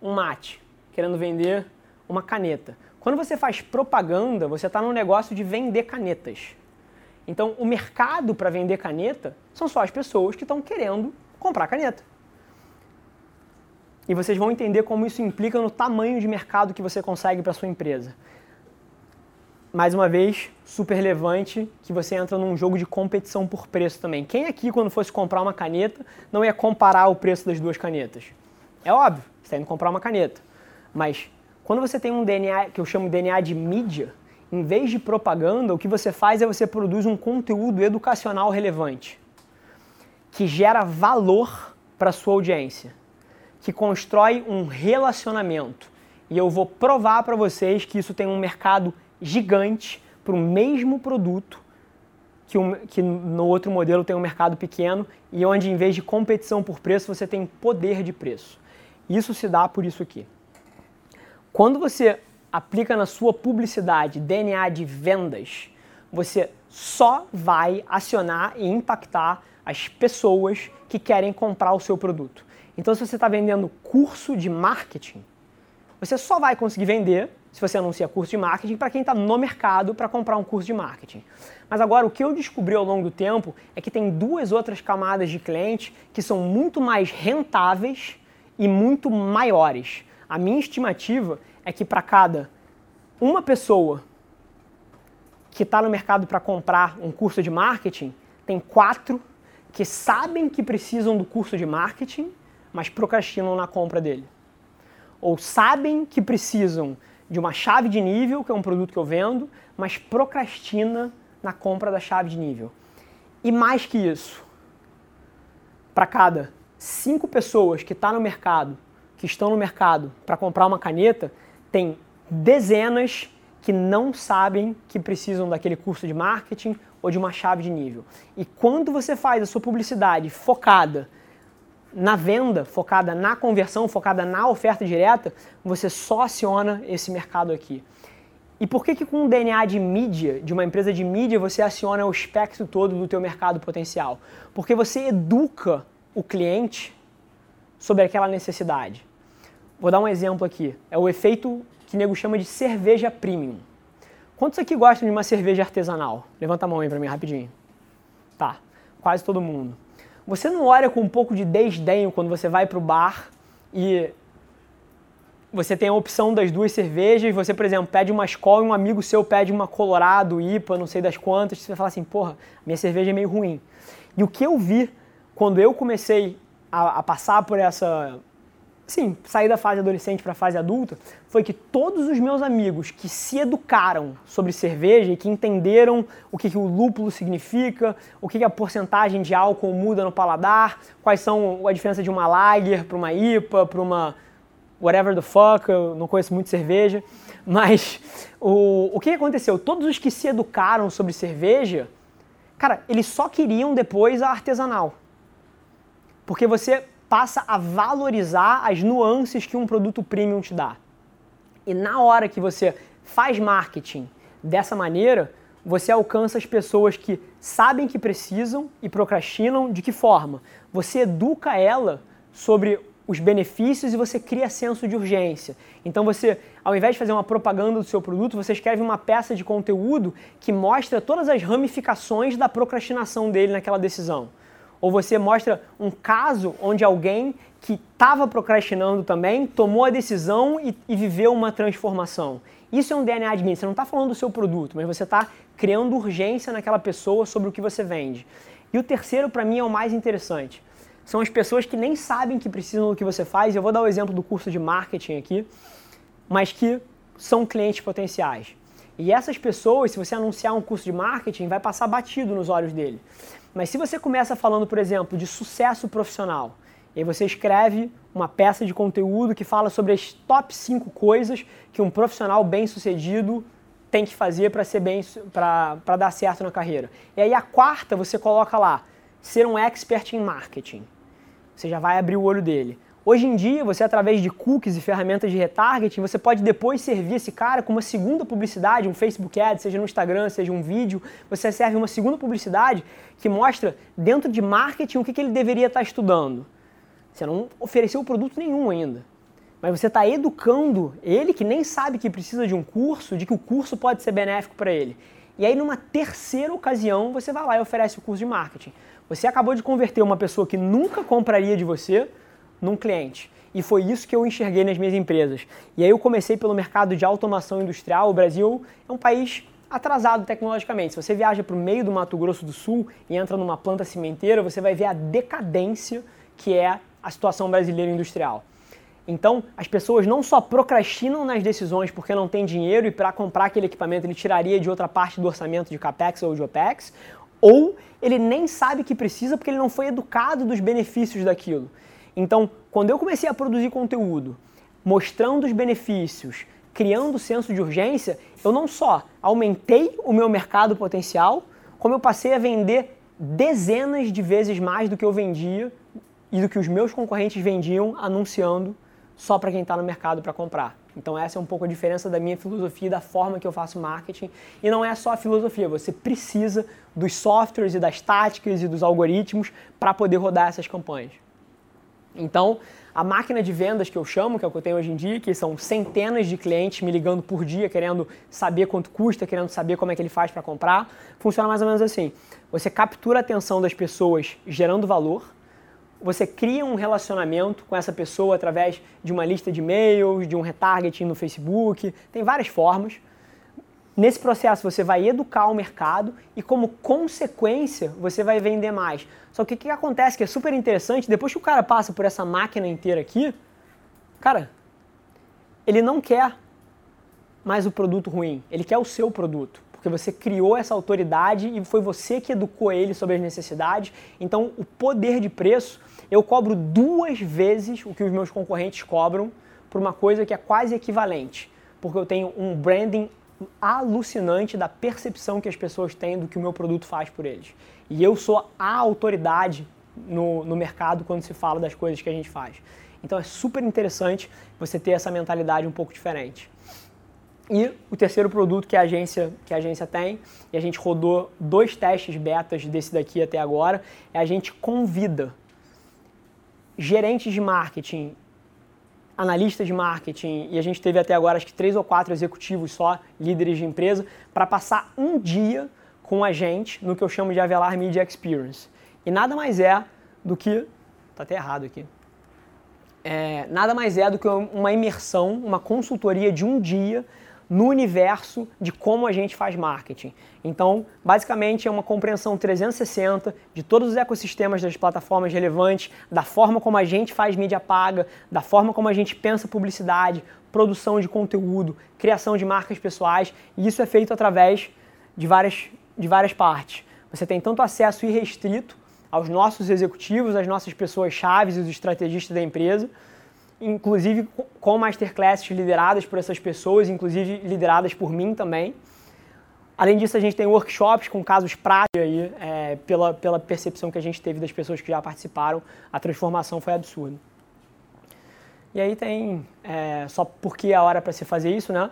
um mate, querendo vender uma caneta. Quando você faz propaganda, você está no negócio de vender canetas. Então, o mercado para vender caneta são só as pessoas que estão querendo comprar caneta. E vocês vão entender como isso implica no tamanho de mercado que você consegue para sua empresa. Mais uma vez, super relevante que você entra num jogo de competição por preço também. Quem aqui, quando fosse comprar uma caneta, não ia comparar o preço das duas canetas? É óbvio, você está indo comprar uma caneta. Mas quando você tem um DNA que eu chamo de DNA de mídia, em vez de propaganda, o que você faz é você produz um conteúdo educacional relevante, que gera valor para a sua audiência, que constrói um relacionamento. E eu vou provar para vocês que isso tem um mercado gigante para o mesmo produto que, um, que no outro modelo tem um mercado pequeno e onde em vez de competição por preço você tem poder de preço. Isso se dá por isso aqui. Quando você aplica na sua publicidade DNA de vendas, você só vai acionar e impactar as pessoas que querem comprar o seu produto. Então, se você está vendendo curso de marketing, você só vai conseguir vender se você anuncia curso de marketing para quem está no mercado para comprar um curso de marketing. Mas agora o que eu descobri ao longo do tempo é que tem duas outras camadas de clientes que são muito mais rentáveis e muito maiores. A minha estimativa é que para cada uma pessoa que está no mercado para comprar um curso de marketing, tem quatro que sabem que precisam do curso de marketing, mas procrastinam na compra dele. Ou sabem que precisam de uma chave de nível, que é um produto que eu vendo, mas procrastina na compra da chave de nível. E mais que isso, para cada cinco pessoas que tá no mercado, que estão no mercado para comprar uma caneta, tem dezenas que não sabem que precisam daquele curso de marketing ou de uma chave de nível. E quando você faz a sua publicidade focada na venda, focada na conversão, focada na oferta direta, você só aciona esse mercado aqui. E por que, que com um DNA de mídia, de uma empresa de mídia, você aciona o espectro todo do teu mercado potencial? Porque você educa o cliente sobre aquela necessidade. Vou dar um exemplo aqui. É o efeito que o nego chama de cerveja premium. Quantos aqui gostam de uma cerveja artesanal? Levanta a mão aí para mim rapidinho. Tá, quase todo mundo. Você não olha com um pouco de desdenho quando você vai para o bar e você tem a opção das duas cervejas, você, por exemplo, pede uma escola e um amigo seu pede uma Colorado, IPA, não sei das quantas, você vai falar assim, porra, minha cerveja é meio ruim. E o que eu vi quando eu comecei a, a passar por essa sim, sair da fase adolescente para a fase adulta, foi que todos os meus amigos que se educaram sobre cerveja e que entenderam o que, que o lúpulo significa, o que, que a porcentagem de álcool muda no paladar, quais são a diferença de uma lager para uma IPA, para uma whatever the fuck, eu não conheço muito cerveja, mas o, o que aconteceu? Todos os que se educaram sobre cerveja, cara, eles só queriam depois a artesanal. Porque você passa a valorizar as nuances que um produto premium te dá. E na hora que você faz marketing dessa maneira, você alcança as pessoas que sabem que precisam e procrastinam de que forma? Você educa ela sobre os benefícios e você cria senso de urgência. Então você, ao invés de fazer uma propaganda do seu produto, você escreve uma peça de conteúdo que mostra todas as ramificações da procrastinação dele naquela decisão. Ou você mostra um caso onde alguém que estava procrastinando também tomou a decisão e, e, viveu uma transformação. Isso é um DNA de mim. Você não está falando do seu produto, mas você está criando urgência naquela pessoa sobre o que você vende. E o terceiro, para mim, é o mais interessante. São as pessoas que nem sabem que precisam do que você faz. Eu vou dar o exemplo do curso de marketing aqui, mas que são clientes potenciais. E essas pessoas, se você anunciar um curso de marketing, vai passar batido nos olhos dele. Mas se você começa falando, por exemplo, de sucesso profissional, e aí você escreve uma peça de conteúdo que fala sobre as top 5 coisas que um profissional bem-sucedido tem que fazer para ser bem para dar certo na carreira. E aí a quarta você coloca lá, ser um expert em marketing. Você já vai abrir o olho dele. Hoje em dia, você através de cookies e ferramentas de retargeting, você pode depois servir esse cara com uma segunda publicidade, um Facebook Ad, seja no Instagram, seja um vídeo, você serve uma segunda publicidade que mostra dentro de marketing o que, ele deveria estar estudando. Você não ofereceu produto nenhum ainda. Mas você está educando ele que nem sabe que precisa de um curso, de que o curso pode ser benéfico para ele. E aí, numa terceira ocasião, você vai lá e oferece o curso de marketing. Você acabou de converter uma pessoa que nunca compraria de você num cliente. E foi isso que eu enxerguei nas minhas empresas. E aí eu comecei pelo mercado de automação industrial. O Brasil é um país atrasado tecnologicamente. Se você viaja para o meio do Mato Grosso do Sul e entra numa planta cimenteira, você vai ver a decadência que é a situação brasileira industrial. Então, as pessoas não só procrastinam nas decisões porque não tem dinheiro e para comprar aquele equipamento ele tiraria de outra parte do orçamento de capex ou de opex, ou ele nem sabe que precisa porque ele não foi educado dos benefícios daquilo. Então, quando eu comecei a produzir conteúdo mostrando os benefícios, criando o senso de urgência, eu não só aumentei o meu mercado potencial, como eu passei a vender dezenas de vezes mais do que eu vendia e do que os meus concorrentes vendiam anunciando só para quem está no mercado para comprar. Então essa é um pouco a diferença da minha filosofia e da forma que eu faço marketing. E não é só a filosofia, você precisa dos softwares e das táticas e dos algoritmos para poder rodar essas campanhas. Então, a máquina de vendas que eu chamo, que é o que eu tenho hoje em dia, que são centenas de clientes me ligando por dia, querendo saber quanto custa, querendo saber como é que ele faz para comprar, funciona mais ou menos assim. Você captura a atenção das pessoas gerando valor, você cria um relacionamento com essa pessoa através de uma lista de e-mails, de um retargeting no Facebook, tem várias formas. Nesse processo você vai educar o mercado e como consequência você vai vender mais. Só que o que, acontece que é super interessante, depois que o cara passa por essa máquina inteira aqui, cara, ele não quer mais o produto ruim, ele quer o seu produto porque você criou essa autoridade e foi você que educou ele sobre as necessidades. Então, o poder de preço eu cobro duas vezes o que os meus concorrentes cobram por uma coisa que é quase equivalente, porque eu tenho um branding alucinante da percepção que as pessoas têm do que o meu produto faz por eles. E eu sou a autoridade no, no mercado quando se fala das coisas que a gente faz. Então é super interessante você ter essa mentalidade um pouco diferente. E o terceiro produto que a agência, que a agência tem, e a gente rodou dois testes betas desse daqui até agora, é a gente convida gerentes de marketing, analistas de marketing, e a gente teve até agora acho que três ou quatro executivos só, líderes de empresa, para passar um dia com a gente no que eu chamo de Avelar Media Experience. E nada mais é do que. Tá até errado aqui. É, nada mais é do que uma imersão, uma consultoria de um dia no universo de como a gente faz marketing. Então, basicamente, é uma compreensão 360 de todos os ecossistemas das plataformas relevantes, da forma como a gente faz mídia paga, da forma como a gente pensa publicidade, produção de conteúdo, criação de marcas pessoais, e isso é feito através de várias, de várias partes. Você tem tanto acesso irrestrito aos nossos executivos, às nossas pessoas chaves e os estrategistas da empresa, inclusive com masterclasses lideradas por essas pessoas, inclusive lideradas por mim também. Além disso, a gente tem workshops com casos práticos aí, é, pela, pela percepção que a gente teve das pessoas que já participaram, a transformação foi absurda. E aí tem, é, só porque é a hora para se fazer isso, né?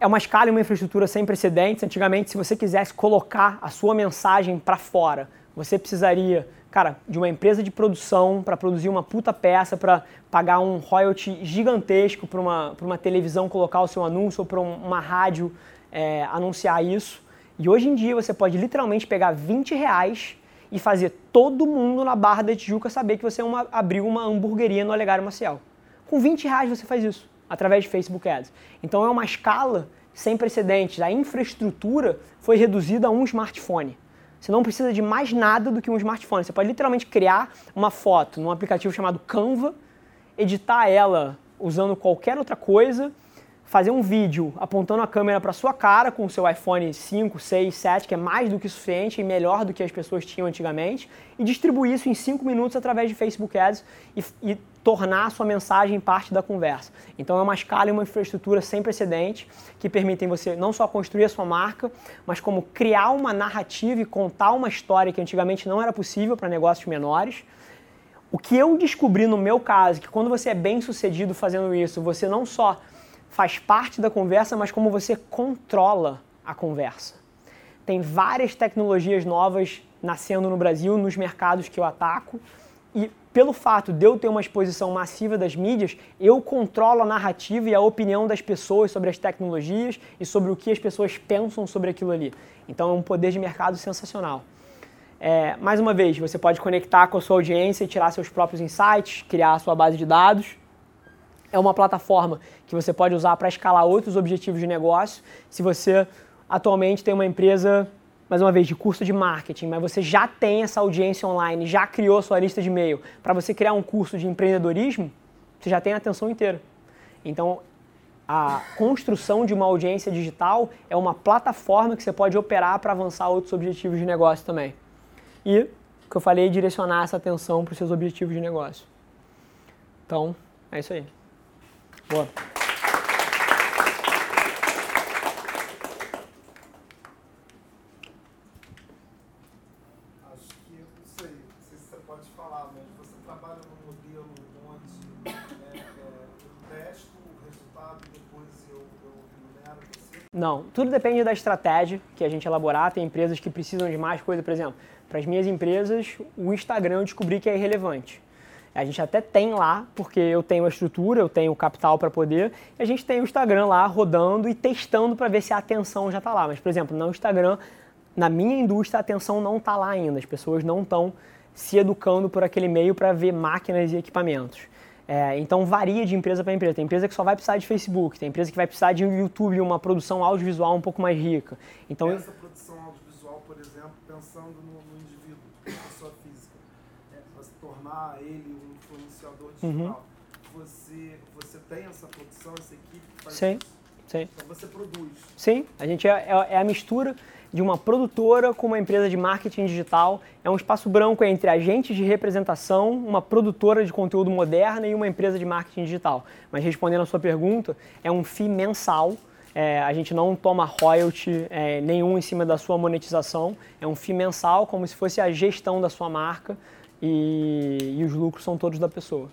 É uma escala e uma infraestrutura sem precedentes. Antigamente, se você quisesse colocar a sua mensagem para fora, você precisaria cara, de uma empresa de produção para produzir uma puta peça, para pagar um royalty gigantesco para uma, uma televisão colocar o seu anúncio ou para uma rádio é, anunciar isso. E hoje em dia você pode literalmente pegar 20 reais e fazer todo mundo na Barra da Tijuca saber que você é uma, abriu uma hamburgueria no Olegário Maciel. Com 20 reais você faz isso, através de Facebook Ads. Então é uma escala sem precedentes. A infraestrutura foi reduzida a um smartphone. Você não precisa de mais nada do que um smartphone. Você pode literalmente criar uma foto num aplicativo chamado Canva, editar ela usando qualquer outra coisa, fazer um vídeo apontando a câmera para sua cara com o seu iPhone 5, 6, 7, que é mais do que suficiente e melhor do que as pessoas tinham antigamente, e distribuir isso em 5 minutos através de Facebook Ads e, e tornar a sua mensagem parte da conversa. Então é uma escala e uma infraestrutura sem precedente que permitem você não só construir a sua marca, mas como criar uma narrativa e contar uma história que antigamente não era possível para negócios menores. O que eu descobri no meu caso, que quando você é bem sucedido fazendo isso, você não só faz parte da conversa, mas como você controla a conversa. Tem várias tecnologias novas nascendo no Brasil, nos mercados que eu ataco, e pelo fato de eu ter uma exposição massiva das mídias, eu controlo a narrativa e a opinião das pessoas sobre as tecnologias e sobre o que as pessoas pensam sobre aquilo ali. Então é um poder de mercado sensacional. É, mais uma vez, você pode conectar com a sua audiência e tirar seus próprios insights, criar a sua base de dados. É uma plataforma que você pode usar para escalar outros objetivos de negócio. Se você atualmente tem uma empresa mais uma vez, de curso de marketing, mas você já tem essa audiência online, já criou sua lista de e-mail, para você criar um curso de empreendedorismo, você já tem a atenção inteira. Então, a construção de uma audiência digital é uma plataforma que você pode operar para avançar outros objetivos de negócio também. E, o que eu falei, direcionar essa atenção para os seus objetivos de negócio. Então, é isso aí. Bora. Acho que, não sei, não sei se você pode falar, mas você trabalha num modelo onde é, é, eu testo o resultado e depois eu remunero você? Não, tudo depende da estratégia que a gente elaborar. Tem empresas que precisam de mais coisa, por exemplo, para as minhas empresas, o Instagram eu descobri que é irrelevante. A gente até tem lá, porque eu tenho a estrutura, eu tenho o capital para poder, a gente tem o Instagram lá rodando e testando para ver se a atenção já está lá. Mas, por exemplo, no Instagram, na minha indústria, a atenção não está lá ainda. As pessoas não estão se educando por aquele meio para ver máquinas e equipamentos. É, então varia de empresa para empresa. Tem empresa que só vai precisar de Facebook, tem empresa que vai precisar de um YouTube, uma produção audiovisual um pouco mais rica. Então, Essa produção audiovisual, por exemplo, pensando no, no indivíduo, pessoa física, é, para se tornar ele uhum. você, você tem essa produção, essa equipe que faz sim, isso? Sim. Então você produz. Sim, a gente é, é, é a mistura de uma produtora com uma empresa de marketing digital. É um espaço branco entre agentes de representação, uma produtora de conteúdo moderna e uma empresa de marketing digital. Mas respondendo a sua pergunta, é um FII mensal. É, a gente não toma royalty é, nenhum em cima da sua monetização. É um FII mensal, como se fosse a gestão da sua marca e, e os lucros são todos da pessoa.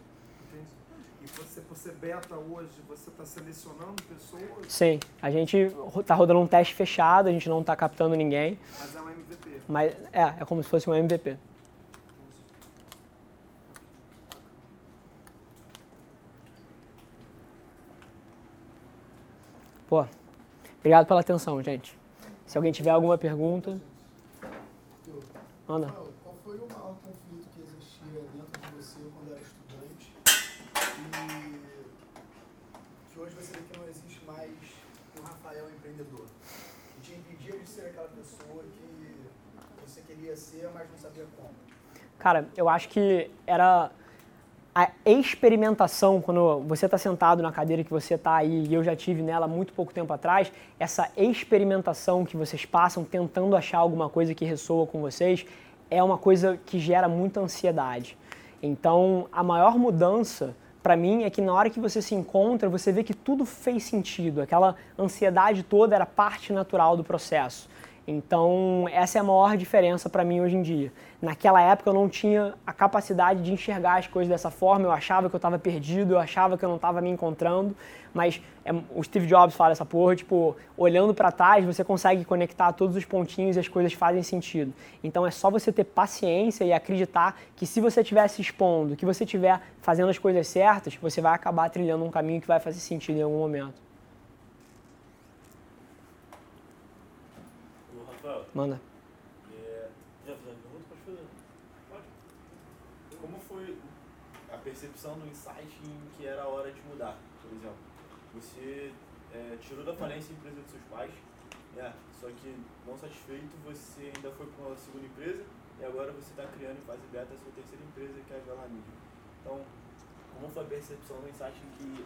Você, beta hoje, você está selecionando pessoas? Sim, a gente está rodando um teste fechado, a gente não está captando ninguém. Mas é um MVP. Mas é, é como se fosse um MVP. Pô, obrigado pela atenção, gente. Se alguém tiver alguma pergunta, manda. Qual foi o maior conflito que existia dentro de você quando era estudante e que hoje você vê que não existe mais o Rafael empreendedor? Que te impedia de ser aquela pessoa que você queria ser, mas não sabia como? Cara, eu acho que era a experimentação, quando você está sentado na cadeira que você está aí, e eu já tive nela muito pouco tempo atrás, essa experimentação que vocês passam tentando achar alguma coisa que ressoa com vocês, é uma coisa que gera muita ansiedade. Então, a maior mudança para mim é que na hora que você se encontra, você vê que tudo fez sentido, aquela ansiedade toda era parte natural do processo. Então, essa é a maior diferença para mim hoje em dia. Naquela época eu não tinha a capacidade de enxergar as coisas dessa forma, eu achava que eu estava perdido, eu achava que eu não estava me encontrando, mas é, o Steve Jobs fala essa porra, tipo, olhando para trás você consegue conectar todos os pontinhos e as coisas fazem sentido. Então é só você ter paciência e acreditar que se você estiver se expondo, que você estiver fazendo as coisas certas, você vai acabar trilhando um caminho que vai fazer sentido em algum momento. Manda. É, já pergunta? Pode fazer. Pode. Como foi a percepção do insight em que era a hora de mudar, por exemplo? Você é, tirou da falência a empresa dos seus pais, é, só que não satisfeito, você ainda foi para uma segunda empresa e agora você está criando em fase beta a sua terceira empresa, que é a Vela Media. Então, como foi a percepção do insight em que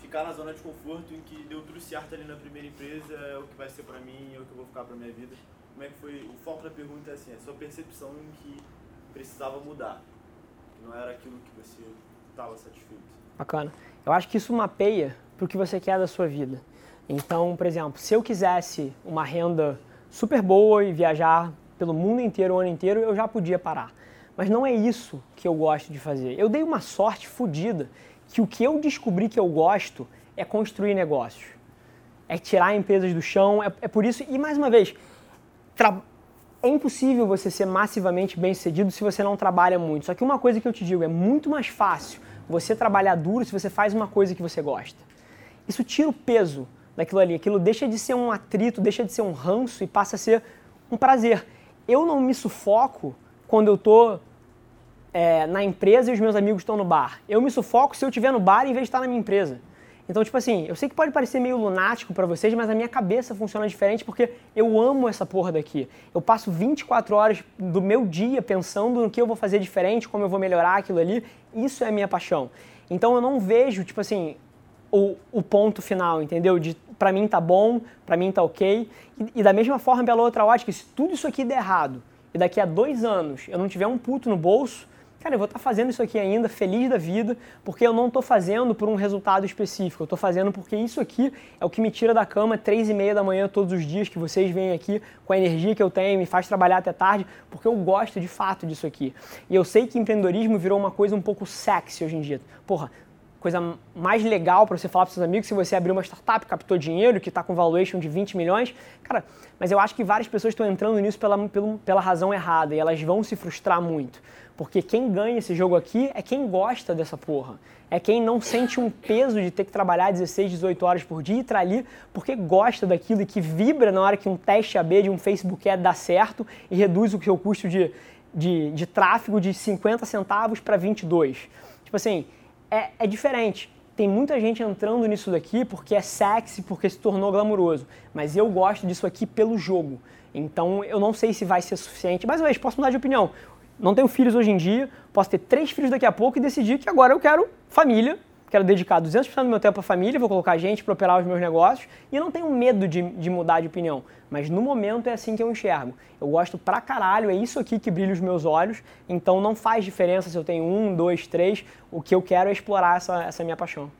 ficar na zona de conforto, em que deu tudo certo ali na primeira empresa, é o que vai ser para mim, é o que eu vou ficar para minha vida? Como é que foi, o foco da pergunta é assim, a sua percepção em que precisava mudar, não era aquilo que você estava satisfeito. Bacana. Eu acho que isso mapeia para o que você quer da sua vida. Então, por exemplo, se eu quisesse uma renda super boa e viajar pelo mundo inteiro o ano inteiro, eu já podia parar. Mas não é isso que eu gosto de fazer. Eu dei uma sorte fodida que o que eu descobri que eu gosto é construir negócios. É tirar empresas do chão, é, é por isso, e mais uma vez, é impossível você ser massivamente bem sucedido se você não trabalha muito. Só que uma coisa que eu te digo, é muito mais fácil você trabalhar duro se você faz uma coisa que você gosta. Isso tira o peso daquilo ali. Aquilo deixa de ser um atrito, deixa de ser um ranço e passa a ser um prazer. Eu não me sufoco quando eu estou é, na empresa e os meus amigos estão no bar. Eu me sufoco se eu estiver no bar em vez de estar na minha empresa. Então, tipo assim, eu sei que pode parecer meio lunático para vocês, mas a minha cabeça funciona diferente porque eu amo essa porra daqui. Eu passo 24 horas do meu dia pensando no que eu vou fazer diferente, como eu vou melhorar aquilo ali. Isso é a minha paixão. Então eu não vejo, tipo assim, o, o ponto final, entendeu? De para mim tá bom, para mim tá ok. E, e, da mesma forma, pela outra ótica, se tudo isso aqui der errado e daqui a dois anos eu não tiver um puto no bolso, cara, eu vou estar tá fazendo isso aqui ainda, feliz da vida, porque eu não estou fazendo por um resultado específico, eu estou fazendo porque isso aqui é o que me tira da cama três e meia da manhã todos os dias, que vocês vêm aqui com a energia que eu tenho, me faz trabalhar até tarde, porque eu gosto de fato disso aqui. E eu sei que empreendedorismo virou uma coisa um pouco sexy hoje em dia. Porra, coisa mais legal para você falar para seus amigos se você abrir uma startup, captou dinheiro, que está com valuation de 20 milhões. Cara, mas eu acho que várias pessoas estão entrando nisso pela, pela, pela razão errada e elas vão se frustrar muito. Porque quem ganha esse jogo aqui é quem gosta dessa porra. É quem não sente um peso de ter que trabalhar 16, 18 horas por dia e estar ali porque gosta daquilo e que vibra na hora que um teste AB de um Facebook Ad dá certo e reduz o seu custo de, de, de tráfego de 50 centavos para 22. Tipo assim, é, é diferente. Tem muita gente entrando nisso daqui porque é sexy, porque se tornou glamuroso. Mas eu gosto disso aqui pelo jogo. Então eu não sei se vai ser suficiente. Mais uma vez, posso mudar de opinião. Não tenho filhos hoje em dia, posso ter três filhos daqui a pouco e decidir que agora eu quero família, quero dedicar 200% do meu tempo à família, vou colocar gente para operar os meus negócios e não tenho medo de, de, mudar de opinião. Mas no momento é assim que eu enxergo. Eu gosto pra caralho, é isso aqui que brilha os meus olhos, então não faz diferença se eu tenho um, dois, três, o que eu quero é explorar essa, essa minha paixão.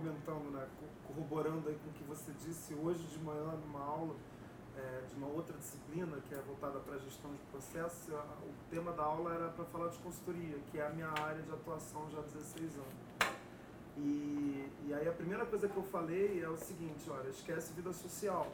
Comentando, né, corroborando aí com o que você disse hoje de manhã numa aula é, de uma outra disciplina que é voltada para a processos, o tema da aula era para falar de consultoria, que é a minha área de atuação já há 16 anos. E, e aí a primeira coisa que eu falei é o seguinte, olha, esquece vida social,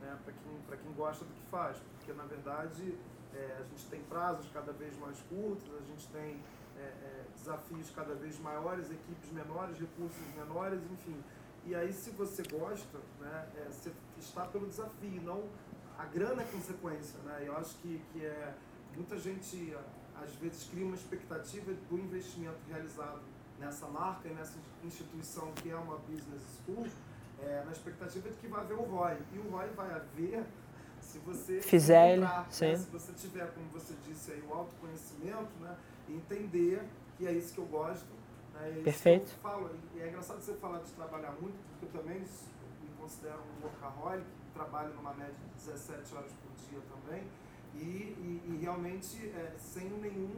né, para quem, quem gosta do que faz, porque na verdade é, a gente tem prazos cada vez mais curtos, a gente tem é, é, desafios cada vez maiores, equipes menores, recursos menores, enfim. E aí se você gosta, né, é, você está pelo desafio, não a grana é consequência, né? Eu acho que, que é muita gente às vezes cria uma expectativa do investimento realizado nessa marca e nessa instituição que é uma business school, é, na expectativa de que vai haver o ROI. E o ROI vai haver se você fizer entrar, né? se você tiver, como você disse aí, o autoconhecimento, né? E entender que é isso que eu gosto. Né? É Perfeito. eu falo. E é engraçado você falar de trabalhar muito, porque eu também me considero um workaholic, trabalho numa média de 17 horas por dia também. E, e, e realmente é, sem nenhum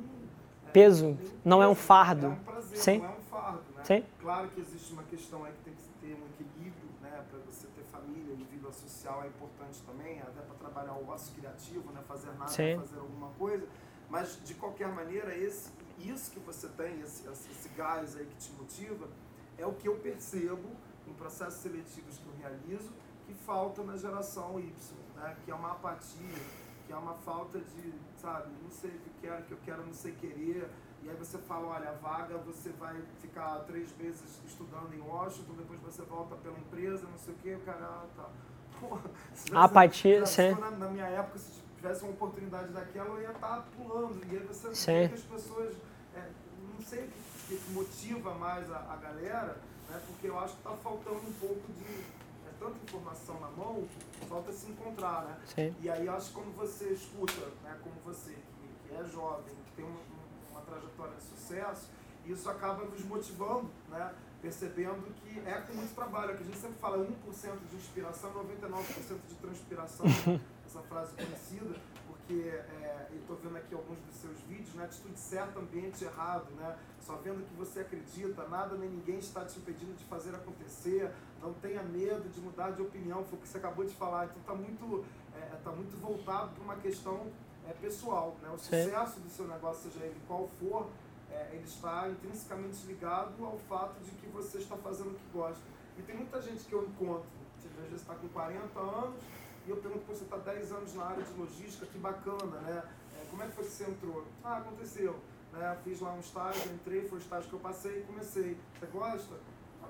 é, peso, nenhum não peso, é um fardo. É um prazer, Sim. não é um fardo. Né? Sim. Claro que existe uma questão aí que tem que ter um equilíbrio, né? Para você ter família e vida social é importante também, até para trabalhar o ócio criativo, né? Fazer nada, Sim. fazer alguma coisa. Mas de qualquer maneira, esse, isso que você tem, esse, esse gás aí que te motiva, é o que eu percebo em processos seletivos que eu realizo que falta na geração Y, né? Que é uma apatia que é uma falta de, sabe, não sei o que quero, que eu quero não sei querer. E aí você fala, olha, a vaga você vai ficar três meses estudando em Washington, depois você volta pela empresa, não sei o que, o cara, ah, tá. Porra, apatia, sim. Na, na, minha época, se tivesse uma oportunidade daquela, eu ia estar tá pulando. E aí você vê que as pessoas, é, não sei o que, que motiva mais a, a galera, né, porque eu acho que está faltando um pouco de tanta informação na mão, falta se encontrar, né? Sim. E aí acho que quando você escuta, né, como você, que, que é jovem, que tem uma, uma trajetória de sucesso, isso acaba nos motivando, né? Percebendo que é com muito trabalho, que a gente sempre fala 1% de inspiração, 99% de transpiração, essa frase conhecida, porque é, eu estou vendo aqui alguns dos seus vídeos, né? Atitude certa, ambiente errado, né? Só vendo que você acredita, nada nem ninguém está te impedindo de fazer acontecer, não tenha medo de mudar de opinião, foi o que você acabou de falar. Então está muito, é, tá muito voltado para uma questão é, pessoal. Né? O sucesso do seu negócio, seja ele qual for, é, ele está intrinsecamente ligado ao fato de que você está fazendo o que gosta. E tem muita gente que eu encontro, às vezes está com 40 anos, e eu pergunto, você está 10 anos na área de logística, que bacana, né? É, como é que foi que você entrou? Ah, aconteceu. Né? Fiz lá um estágio, entrei, foi o estágio que eu passei e comecei. Você gosta?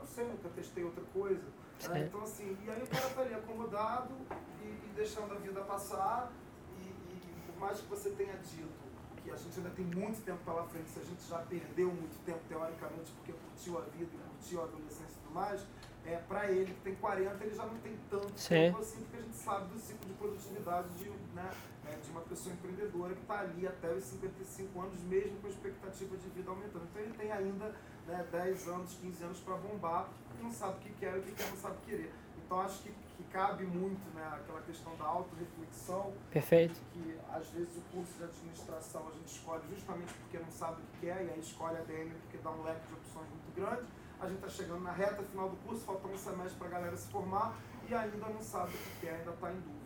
Não sei, nunca testei outra coisa. Né? Então, assim, e aí o cara tá ali acomodado e, e deixando a vida passar, e, e, por mais que você tenha dito que a gente ainda tem muito tempo pela frente, se a gente já perdeu muito tempo, teoricamente, porque curtiu a vida e curtiu a adolescência e tudo mais, é, para ele que tem 40, ele já não tem tanto Sim. tempo assim, porque a gente sabe do ciclo de produtividade de, né, é, de uma pessoa empreendedora que está ali até os 55 anos, mesmo com a expectativa de vida aumentando. Então ele tem ainda né, 10 anos, 15 anos para bombar, e não sabe o que quer, o que quer, não sabe querer. Então acho que, que cabe muito né, aquela questão da autorreflexão. Perfeito. Que às vezes o curso de administração a gente escolhe justamente porque não sabe o que quer, e aí escolhe a DM porque dá um leque de opções muito grande. A gente está chegando na reta final do curso, falta um semestre para a galera se formar e ainda não sabe o que quer, ainda está em dúvida.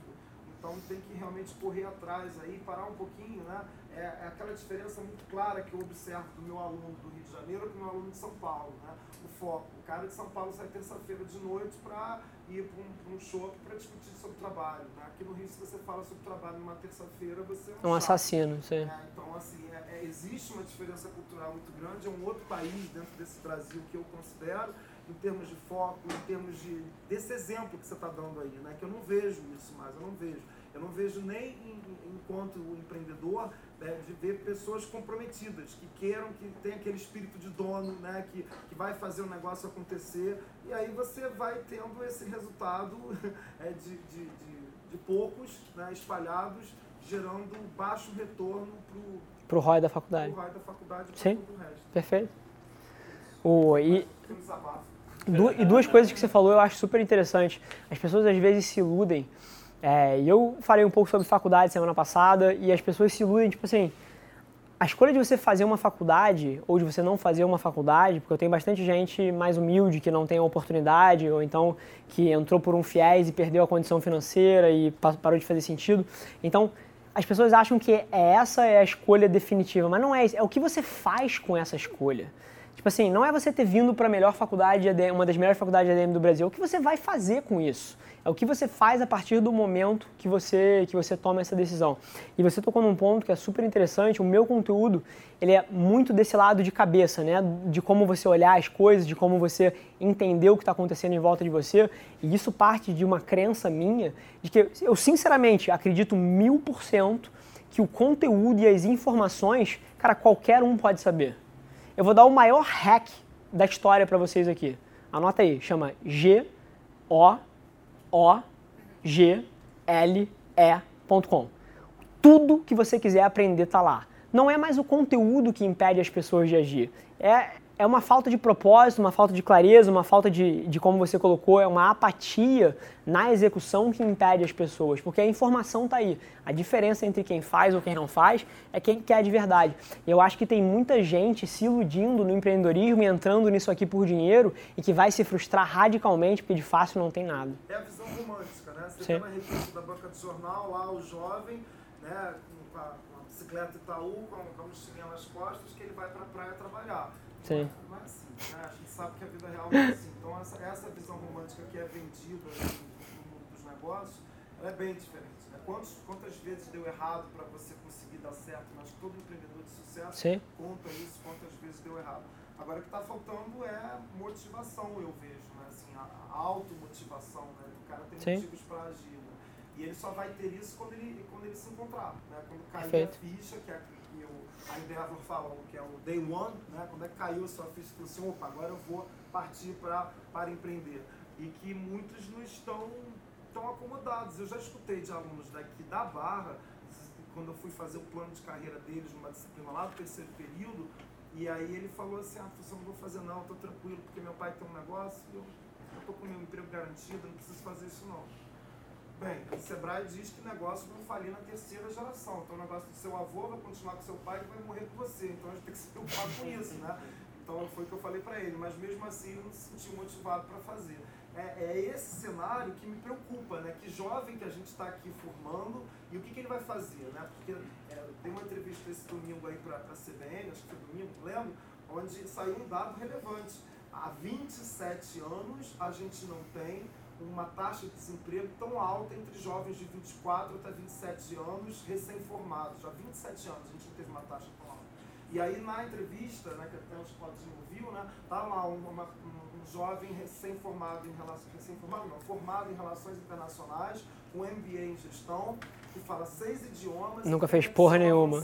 Então tem que realmente correr atrás aí, parar um pouquinho, né? é, é aquela diferença muito clara que eu observo do meu aluno do Rio de Janeiro e do meu aluno de São Paulo. Né? O foco. O cara de São Paulo sai terça-feira de noite para ir para um, um show para discutir sobre trabalho. Né? Aqui no Rio, se você fala sobre trabalho numa terça-feira, você é um, Um chato. assassino, sim. É, então, assim, é- é- existe uma diferença cultural muito grande. É um outro país dentro desse Brasil que eu considero, em termos de foco, em termos de desse exemplo que você está dando aí, né? Que eu não vejo isso mais, eu não vejo. Eu não vejo nem em- em- enquanto empreendedor né, de ver pessoas comprometidas, que queiram, que tem aquele espírito de dono, né? Que, que vai fazer o negócio acontecer. E aí você vai tendo esse resultado é, de, de, de, de poucos né, espalhados, gerando baixo retorno para o Pro ROI da faculdade. raio da faculdade Sim. todo o resto. Perfeito. O, e. Du- e duas coisas que você falou eu acho super interessante. As pessoas às vezes se iludem. É, e eu falei um pouco sobre faculdade semana passada e as pessoas se iludem, tipo assim, a escolha de você fazer uma faculdade ou de você não fazer uma faculdade, porque eu tenho bastante gente mais humilde que não tem a oportunidade ou então que entrou por um fiéis e perdeu a condição financeira e pa- parou de fazer sentido. Então, as pessoas acham que é essa é a escolha definitiva, mas não é isso. É o que você faz com essa escolha. Tipo assim, não é você ter vindo para a melhor faculdade, uma das melhores faculdades de ADM do Brasil. É o que você vai fazer com isso. É o que você faz a partir do momento que você, que você toma essa decisão. E você tocou num ponto que é super interessante. O meu conteúdo, ele é muito desse lado de cabeça, né? De como você olhar as coisas, de como você entender o que está acontecendo em volta de você. E isso parte de uma crença minha, de que eu sinceramente acredito mil por cento que o conteúdo e as informações, cara, qualquer um pode saber. Eu vou dar o maior hack da história para vocês aqui. Anota aí, chama G O O G L E.com. Tudo que você quiser aprender tá lá. Não é mais o conteúdo que impede as pessoas de agir. É, é uma falta de propósito, uma falta de clareza, uma falta de, de como você colocou, é uma apatia na execução que impede as pessoas, porque a informação está aí. A diferença entre quem faz ou quem não faz é quem quer de verdade. Eu acho que tem muita gente se iludindo no empreendedorismo e entrando nisso aqui por dinheiro e que vai se frustrar radicalmente porque de fácil não tem nada. É a visão romântica, né? Você Sim. tem na revista da banca de jornal lá o jovem, né, com a, com a bicicleta Itaú, com, com a mochilinha nas costas, que ele vai para a praia trabalhar. Sim. Não é assim, né? A gente sabe que a vida real é assim. Então essa, essa visão romântica que é vendida no mundo dos negócios, ela é bem diferente. Né? Quantos, quantas vezes deu errado para você conseguir dar certo? Mas todo empreendedor de sucesso Sim. conta isso, quantas vezes deu errado. Agora o que está faltando é motivação, eu vejo, né? Assim, a, a automotivação, né? O cara tem Sim. motivos para agir. Né? E ele só vai ter isso quando ele, quando ele se encontrar, né? Quando cair Perfeito. a ficha, que é a a Endeavor fala, que é o day one, né? Quando é que caiu a sua ficha, falou assim, opa, agora eu vou partir pra, para empreender. E que muitos não estão tão acomodados. Eu já escutei de alunos daqui da Barra, quando eu fui fazer o plano de carreira deles numa disciplina lá do terceiro período, e aí ele falou assim, ah, professor, não vou fazer não, tô tranquilo, porque meu pai tem um negócio, e eu, eu tô com meu emprego garantido, não preciso fazer isso não. Bem, o Sebrae diz que negócio não falir na terceira geração. Então o negócio do seu avô vai continuar com seu pai e vai morrer com você. Então a gente tem que se preocupar com isso, né? Então foi o que eu falei para ele, mas mesmo assim eu não se senti motivado para fazer. É, é esse cenário que me preocupa, né? Que jovem que a gente está aqui formando e o que, que ele vai fazer, né? Porque é, tem uma entrevista esse domingo aí para a CBN, acho que foi domingo, não lembro, onde saiu um dado relevante. Há 27 anos a gente não tem uma taxa de desemprego tão alta entre jovens de 24 até 27 anos recém-formados. Já há 27 anos a gente não teve uma taxa tão alta. E aí na entrevista, né, que até os Claudinho viu, né, tá lá um, uma- um- um jovem recém-formado em relações, recém-formado não, formado em relações internacionais, com MBA em gestão, que fala seis idiomas, Nunca fez tem porra nenhuma.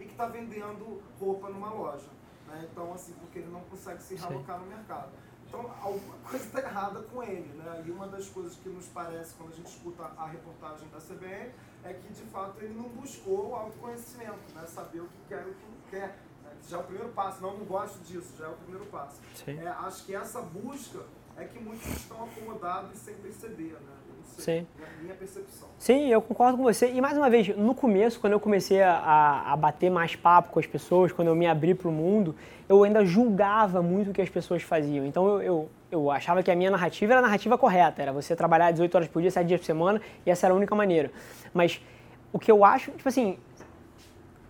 E que está vendendo roupa numa loja. Né? Então, assim, porque ele não consegue se Sim. realocar no mercado. Então, alguma coisa está errada com ele, né? E uma das coisas que nos parece quando a gente escuta a reportagem da CBN é que, de fato, ele não buscou o autoconhecimento, né? Saber o que quer e o que não quer. Né? Já é o primeiro passo. Não, não gosto disso, já é o primeiro passo. Sim. É, acho que essa busca é que muitos estão acomodados e sem perceber, né? Sim. Minha percepção. Sim, eu concordo com você. E mais uma vez, no começo, quando eu comecei a, a bater mais papo com as pessoas, quando eu me abri para o mundo, eu ainda julgava muito o que as pessoas faziam. Então eu, eu, eu achava que a minha narrativa era a narrativa correta, era você trabalhar 18 horas por dia, 7 dias por semana, e essa era a única maneira. Mas o que eu acho, tipo assim,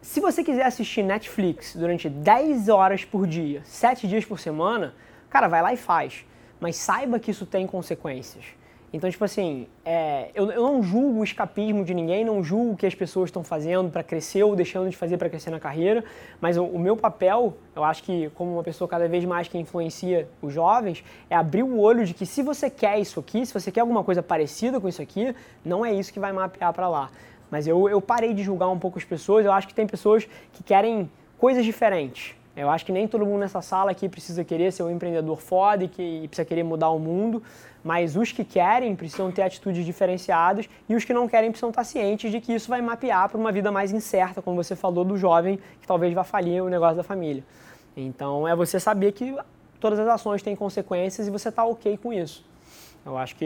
se você quiser assistir Netflix durante 10 horas por dia, 7 dias por semana, cara, vai lá e faz. Mas saiba que isso tem consequências. Então, tipo assim, é, eu, eu, não julgo o escapismo de ninguém, não julgo o que as pessoas estão fazendo para crescer ou deixando de fazer para crescer na carreira, mas o, o, meu papel, eu acho que como uma pessoa cada vez mais que influencia os jovens, é abrir o olho de que se você quer isso aqui, se você quer alguma coisa parecida com isso aqui, não é isso que vai mapear para lá. Mas eu, eu parei de julgar um pouco as pessoas, eu acho que tem pessoas que querem coisas diferentes. Eu acho que nem todo mundo nessa sala aqui precisa querer ser um empreendedor foda e que e precisa querer mudar o mundo, mas os que querem precisam ter atitudes diferenciadas e os que não querem precisam estar cientes de que isso vai mapear para uma vida mais incerta, como você falou do jovem que talvez vá falir o negócio da família. Então é você saber que todas as ações têm consequências e você está ok com isso. Eu acho que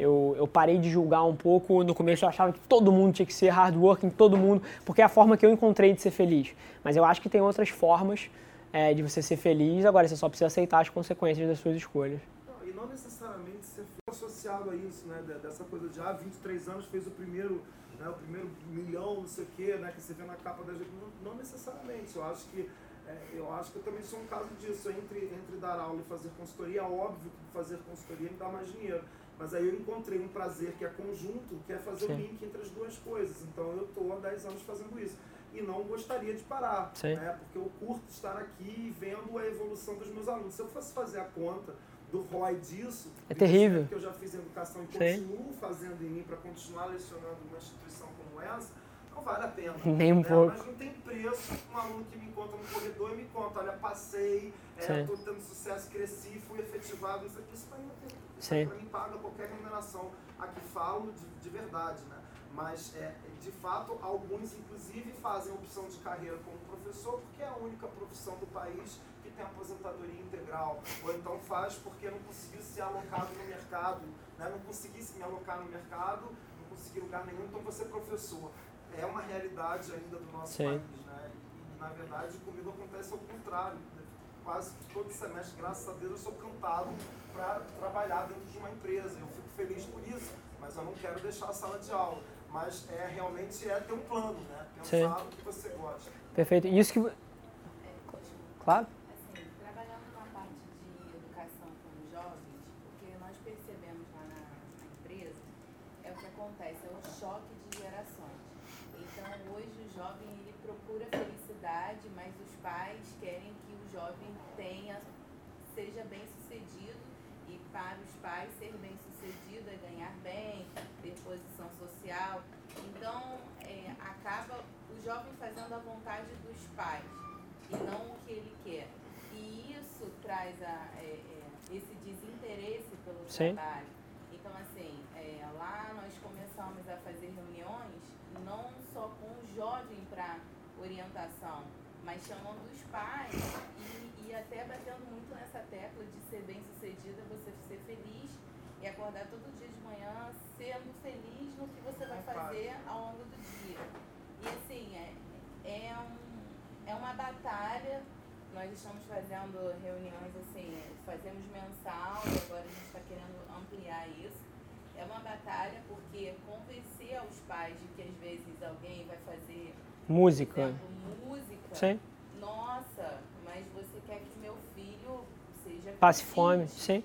eu, eu parei de julgar um pouco. No começo eu achava que todo mundo tinha que ser hardworking, todo mundo, porque é a forma que eu encontrei de ser feliz. Mas eu acho que tem outras formas é, de você ser feliz, agora você só precisa aceitar as consequências das suas escolhas. Não, e não necessariamente ser associado a isso, né? Dessa coisa de, ah, 23 anos fez o primeiro, né, o primeiro milhão, não sei o quê, né? Que você vê na capa da gente. Não, não necessariamente. Eu acho que é, eu acho que eu também sou um caso disso. Entre, entre dar aula e fazer consultoria, é óbvio que fazer consultoria me dá mais dinheiro. Mas aí eu encontrei um prazer que é conjunto, que é fazer Sim. o link entre as duas coisas. Então eu estou há 10 anos fazendo isso e não gostaria de parar, né? porque eu curto estar aqui vendo a evolução dos meus alunos. Se eu fosse fazer a conta do ROI disso, é terrível. que eu já fiz educação e continuo fazendo em mim para continuar lecionando uma instituição como essa, não vale a pena. Nem um né? pouco. Mas não tem preço um aluno que me encontra no corredor e me conta, olha, passei, estou é, tendo sucesso, cresci, fui efetivado, isso, isso para mim, mim paga qualquer remuneração. Aqui falo de, de verdade, né? Mas, é, de fato, alguns, inclusive, fazem opção de carreira como professor, porque é a única profissão do país que tem aposentadoria integral. Ou então faz porque não conseguiu ser alocado no mercado, né? não conseguisse me alocar no mercado, não consegui lugar nenhum, então você é professor. É uma realidade ainda do nosso Sim. país. Né? E, na verdade, comigo acontece ao contrário. Quase todo semestre, graças a Deus, eu sou cantado para trabalhar dentro de uma empresa. Eu fico feliz por isso, mas eu não quero deixar a sala de aula mas é realmente é ter um plano, né? Pensar Sim. no que você gosta. Perfeito. E isso que. Claro. Assim, trabalhando na parte de educação com os jovens, porque nós percebemos lá na, na empresa, é o que acontece, é o choque de gerações. Então, hoje o jovem ele procura felicidade, mas os pais querem que o jovem tenha, seja bem sucedido e para os pais ser bem sucedido é ganhar bem, ter posição social. Então, é, acaba o jovem fazendo a vontade pais e não o que ele quer. E isso traz a, é, é, esse desinteresse pelo Sim. trabalho. Então, assim, é, lá nós começamos a fazer reuniões não só com o jovem para orientação, mas chamando os pais e, e até batendo muito nessa tecla de ser bem sucedida, você ser feliz e acordar todo dia de manhã sendo feliz no que você vai fazer ao longo do dia. E assim, é, é, um, é uma batalha. Nós estamos fazendo reuniões assim, fazemos mensal agora a gente está querendo ampliar isso. É uma batalha porque convencer aos pais de que às vezes alguém vai fazer música. Exemplo, música. Sim. Nossa, mas você quer que meu filho seja passe fome, sim.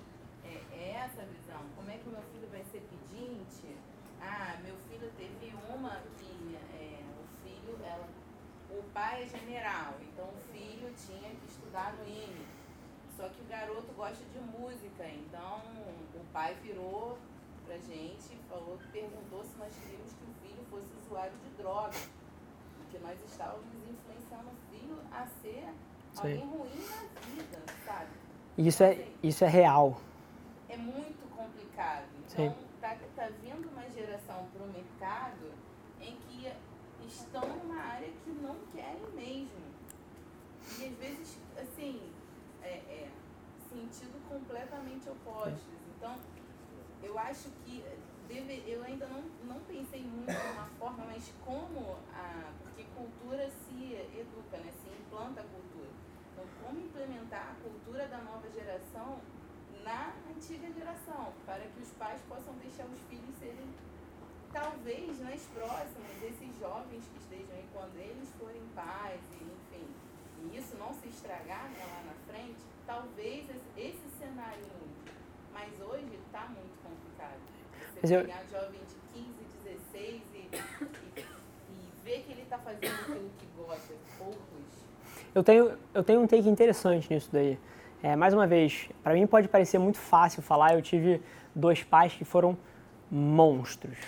pai é então o filho tinha que estudar no IME. Só que o garoto gosta de música, então o pai virou pra gente e falou, perguntou se nós queríamos que o filho fosse usuário de droga. Porque nós estávamos influenciando o filho a ser Sim. alguém ruim na vida, sabe? Isso é, assim, isso é real. É muito complicado. Então, tá, tá vindo uma geração pro mercado em que estão numa área que não querem mesmo. E às vezes, assim, é, é, sentido completamente opostos. Então, eu acho que deve, eu ainda não, não pensei muito numa forma, mas como a. Porque cultura se educa, né? Se implanta a cultura. Então, como implementar a cultura da nova geração na antiga geração, para que os pais possam deixar os filhos serem talvez nas próximas, esses jovens que estejam aí, quando eles forem pais, enfim, e isso não se estragar né, lá na frente, talvez esse, cenário mude. Mas hoje está muito complicado. Você eu- pegar um jovem de 15, 16 e, e, e ver que ele está fazendo aquilo que gosta, poucos. Eu tenho, eu tenho um take interessante nisso daí. É, mais uma vez, para mim pode parecer muito fácil falar, eu tive dois pais que foram monstros.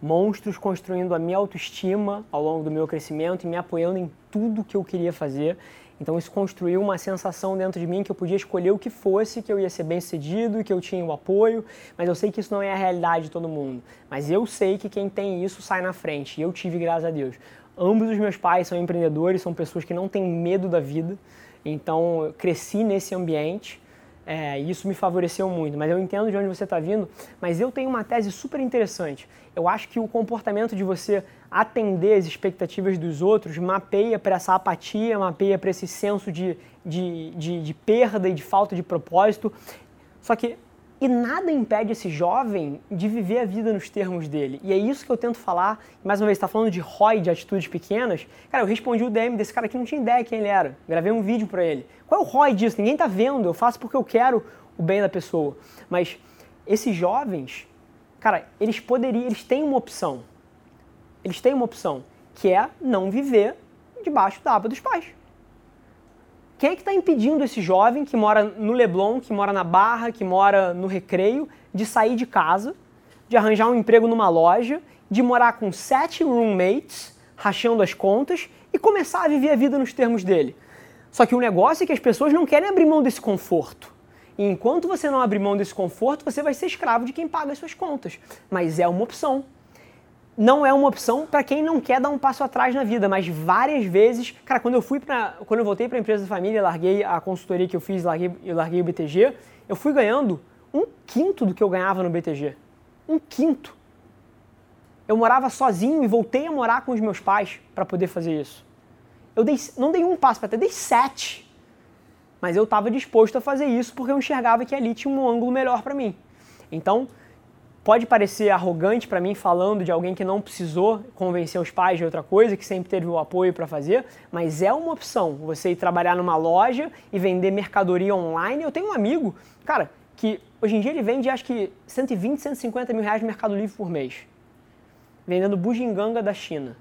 Monstros construindo a minha autoestima ao longo do meu crescimento e me apoiando em tudo que eu queria fazer. Então isso construiu uma sensação dentro de mim que eu podia escolher o que fosse, que eu ia ser bem sucedido, que eu tinha o apoio, mas eu sei que isso não é a realidade de todo mundo. Mas eu sei que quem tem isso sai na frente, e eu tive, graças a Deus. Ambos os meus pais são empreendedores, são pessoas que não têm medo da vida, então eu cresci nesse ambiente. É, isso me favoreceu muito, mas eu entendo de onde você está vindo. Mas eu tenho uma tese super interessante. Eu acho que o comportamento de você atender as expectativas dos outros mapeia para essa apatia, mapeia para esse senso de, de, de, de perda e de falta de propósito. Só que e nada impede esse jovem de viver a vida nos termos dele. E é isso que eu tento falar. Mais uma vez, está falando de ROI, de atitudes pequenas. Cara, eu respondi o DM desse cara que não tinha ideia quem ele era. Gravei um vídeo para ele. Qual é o ROI disso? Ninguém tá vendo. Eu faço porque eu quero o bem da pessoa. Mas esses jovens, cara, eles poderiam, eles têm uma opção. Eles têm uma opção, que é não viver debaixo da aba dos pais. Quem é que está impedindo esse jovem que mora no Leblon, que mora na Barra, que mora no Recreio, de sair de casa, de arranjar um emprego numa loja, de morar com sete roommates, rachando as contas e começar a viver a vida nos termos dele? Só que o negócio é que as pessoas não querem abrir mão desse conforto. E enquanto você não abrir mão desse conforto, você vai ser escravo de quem paga as suas contas. Mas é uma opção não é uma opção para quem não quer dar um passo atrás na vida, mas várias vezes, cara, quando eu fui para, quando eu voltei para a empresa da família, larguei a consultoria que eu fiz, larguei, eu larguei o BTG, eu fui ganhando um quinto do que eu ganhava no BTG. Um quinto. Eu morava sozinho e voltei a morar com os meus pais para poder fazer isso. Eu dei, não dei um passo para trás, dei sete. Mas eu estava disposto a fazer isso porque eu enxergava que ali tinha um ângulo melhor para mim. Então, pode parecer arrogante para mim falando de alguém que não precisou convencer os pais de outra coisa, que sempre teve o apoio para fazer, mas é uma opção você ir trabalhar numa loja e vender mercadoria online. Eu tenho um amigo, cara, que hoje em dia ele vende acho que 120, 150 mil reais no Mercado Livre por mês, vendendo bugiganga da China.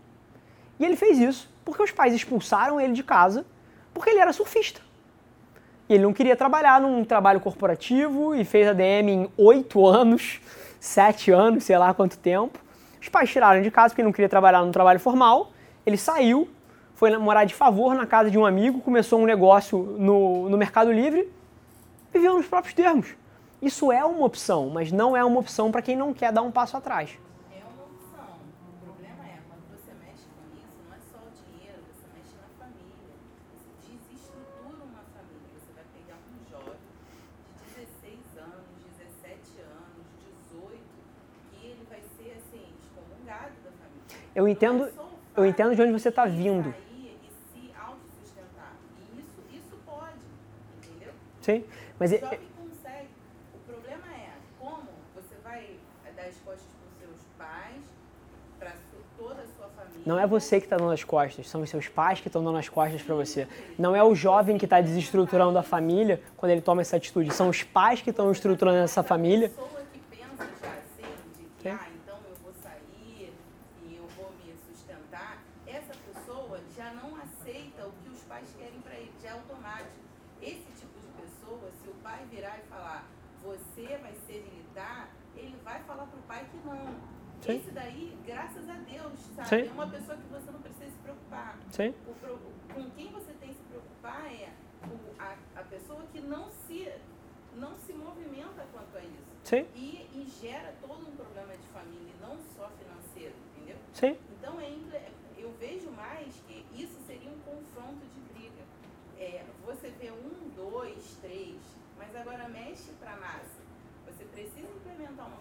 E ele fez isso porque os pais expulsaram ele de casa porque ele era surfista. E ele não queria trabalhar num trabalho corporativo e fez a DM em oito anos sete anos, sei lá quanto tempo. Os pais tiraram de casa porque não queria trabalhar no trabalho formal. Ele saiu, foi morar de favor na casa de um amigo, começou um negócio no, no Mercado Livre, viveu nos próprios termos. Isso é uma opção, mas não é uma opção para quem não quer dar um passo atrás. É uma opção. O problema é, quando você mexe com isso, não é só o dinheiro, você mexe na família. Você desestrutura uma família. Você vai pegar um jovem de 16 anos, 17 anos, 18, que ele vai ser assim, excomungado da família. Eu entendo, eu entendo de onde você está vindo. Sim, mas é- consegue. O problema é como você vai dar as costas para os seus pais, para toda a sua família. não é você que está dando as costas, são os seus pais que estão dando as costas para você. Não é o jovem que está desestruturando a família quando ele toma essa atitude, são os pais que estão estruturando essa família. A pessoa que pensa já assim, de que, ah, então eu vou sair e eu vou me sustentar, essa pessoa já não aceita o que os pais querem para ele, já é automático. Esse tipo de pessoa, se o pai virar e falar, você vai ser militar, ele vai falar pro pai que não. Sim. Esse daí, graças a Deus, sabe? Sim. É uma pessoa que você não precisa se preocupar. Sim, O com quem você tem que se preocupar é o- a, a pessoa que não se, não se movimenta quanto a isso. sim, E, e gera todo um problema de família, e não só financeiro, entendeu? sim. Então é, eu vejo mais que isso seria um confronto de briga. É, você vê um, dois, três, mas agora mexe para a massa. Você precisa implementar uma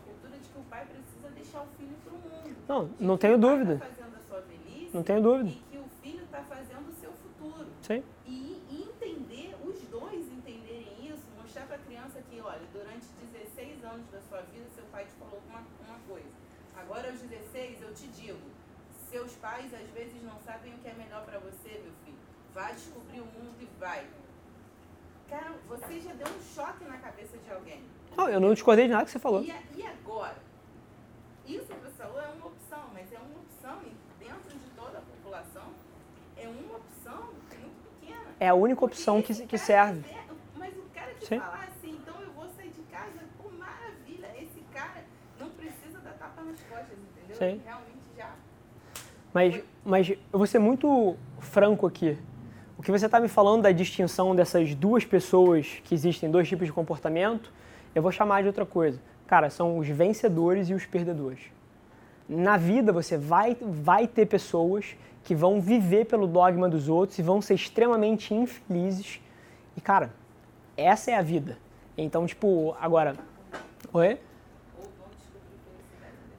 que o pai precisa deixar o filho para o mundo. Não, De não tenho o pai dúvida. Tá fazendo a sua velhice Não tenho dúvida. e que o filho está fazendo o seu futuro. Sim, E, e entender, os dois entenderem isso, mostrar para a criança que, olha, durante 16 anos da sua vida, seu pai te falou uma, uma coisa. Agora aos 16 eu te digo, seus pais às vezes não sabem o que é melhor para você, meu filho. Vai descobrir o mundo e vai. Cara, você já deu um choque na cabeça de alguém. Não, eu não discordei de nada que você falou. E, e agora? Isso, pessoal, é uma opção, mas é uma opção dentro de toda a população é uma opção muito pequena. É a única opção que, que serve. quiser- Mas o cara que Sim. falar assim, então eu vou sair de casa, pô, maravilha, esse cara não precisa dar tapa nas costas, entendeu? Sim. Ele Realmente já. Mas, mas eu vou ser muito franco aqui. O que você está me falando da distinção dessas duas pessoas que existem, dois tipos de comportamento, eu vou chamar de outra coisa. Cara, são os vencedores e os perdedores. Na vida você vai, vai ter pessoas que vão viver pelo dogma dos outros e vão ser extremamente infelizes. E, cara, essa é a vida. Então, tipo, agora. Oi?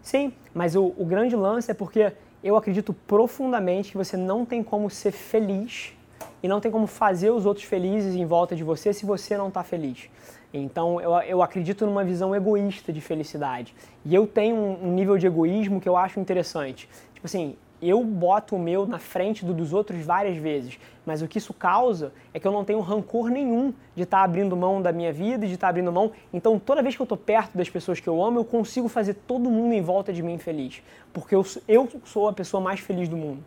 Sim, mas o, o grande lance é porque eu acredito profundamente que você não tem como ser feliz e não tem como fazer os outros felizes em volta de você se você não está feliz. Então eu, eu acredito numa visão egoísta de felicidade. E eu tenho um, um nível de egoísmo que eu acho interessante. Tipo assim, eu boto o meu na frente do dos outros várias vezes, mas o que isso causa é que eu não tenho rancor nenhum de estar abrindo mão da minha vida de estar abrindo mão. Então, toda vez que eu estou perto das pessoas que eu amo, eu consigo fazer todo mundo em volta de mim feliz, porque eu, eu sou a pessoa mais feliz do mundo.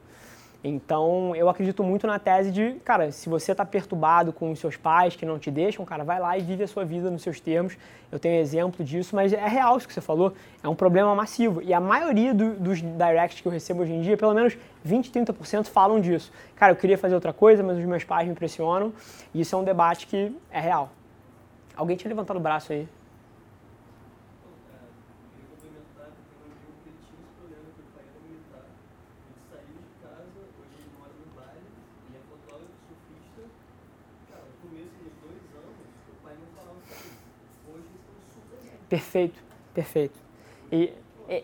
Então, eu acredito muito na tese de, cara, se você está perturbado com os seus pais que não te deixam, cara, vai lá e vive a sua vida nos seus termos. Eu tenho exemplo disso, mas é real isso que você falou. É um problema massivo. E a maioria do- dos directs que eu recebo hoje em dia, pelo menos 20, 30% falam disso. Cara, eu queria fazer outra coisa, mas os meus pais me pressionam. E isso é um debate que é real. Alguém tinha levantado o braço aí. queria complementar que eu tenho um amigo que ele tinha esse problema, que o pai era militar. Ele saiu de casa, hoje ele mora no Vale, ele é fotógrafo, surfista. Cara, no começo dos dois anos, o pai não falava com ele. Hoje eles estão super bem. Perfeito, perfeito. E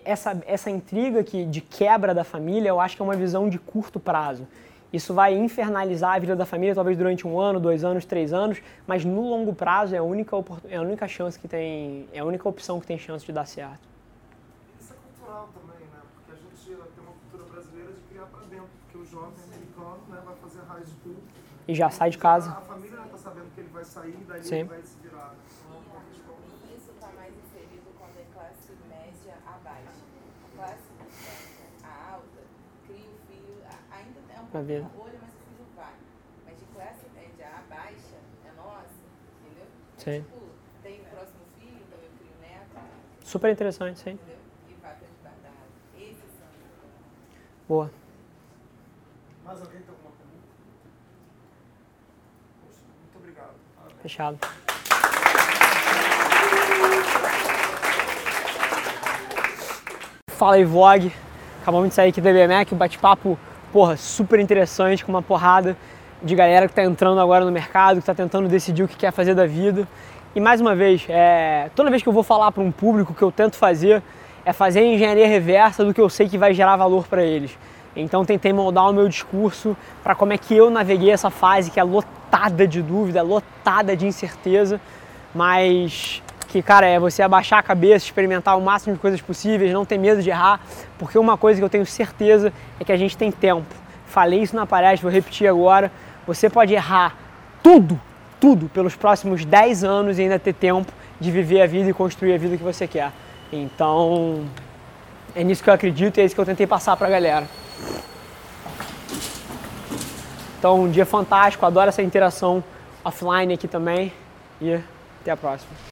essa, essa intriga que, de quebra da família, eu acho que é uma visão de curto prazo. Isso vai infernalizar a vida da família, talvez durante um ano, dois anos, três anos, mas no longo prazo é a única, é a única chance que tem, é a única opção que tem chance de dar certo. Isso é cultural também, né? Porque a gente tem uma cultura brasileira de criar pra dentro, porque o jovem americano né, vai fazer high school. E já sai de casa. A família já tá sabendo que ele vai sair, daí Sim. ele vai se virar. Então, é uma questão- E isso está mais inserido quando é classe média a baixa. A classe média a alta cria o filho, a- pouco ver. bolha, mas o filho vai. Mas de classe média a baixa é nossa, entendeu? Sim. Tipo, tem o próximo filho, então eu crio neto, Super interessante, sim. entendeu? E vai para debaixo da água. Esses são os problemas. Boa. Mais alguém tem alguma pergunta? Poxa, muito obrigado. Parabéns. Fechado. Fala aí, Vlog. Acabamos de sair aqui da BMEC, bate-papo, porra, super interessante, com uma porrada de galera que está entrando agora no mercado, que está tentando decidir o que quer fazer da vida. E mais uma vez, é, toda vez que eu vou falar para um público, o que eu tento fazer é fazer a engenharia reversa do que eu sei que vai gerar valor para eles. Então tentei moldar o meu discurso para como é que eu naveguei essa fase que é lotada de dúvida, lotada de incerteza, mas que, cara, é você abaixar a cabeça, experimentar o máximo de coisas possíveis, não ter medo de errar, porque uma coisa que eu tenho certeza é que a gente tem tempo. Falei isso na palestra, vou repetir agora. Você pode errar tudo, tudo pelos próximos 10 anos e ainda ter tempo de viver a vida e construir a vida que você quer. Então, é nisso que eu acredito e é isso que eu tentei passar pra galera. Então, um dia fantástico, adoro essa interação offline aqui também e até a próxima.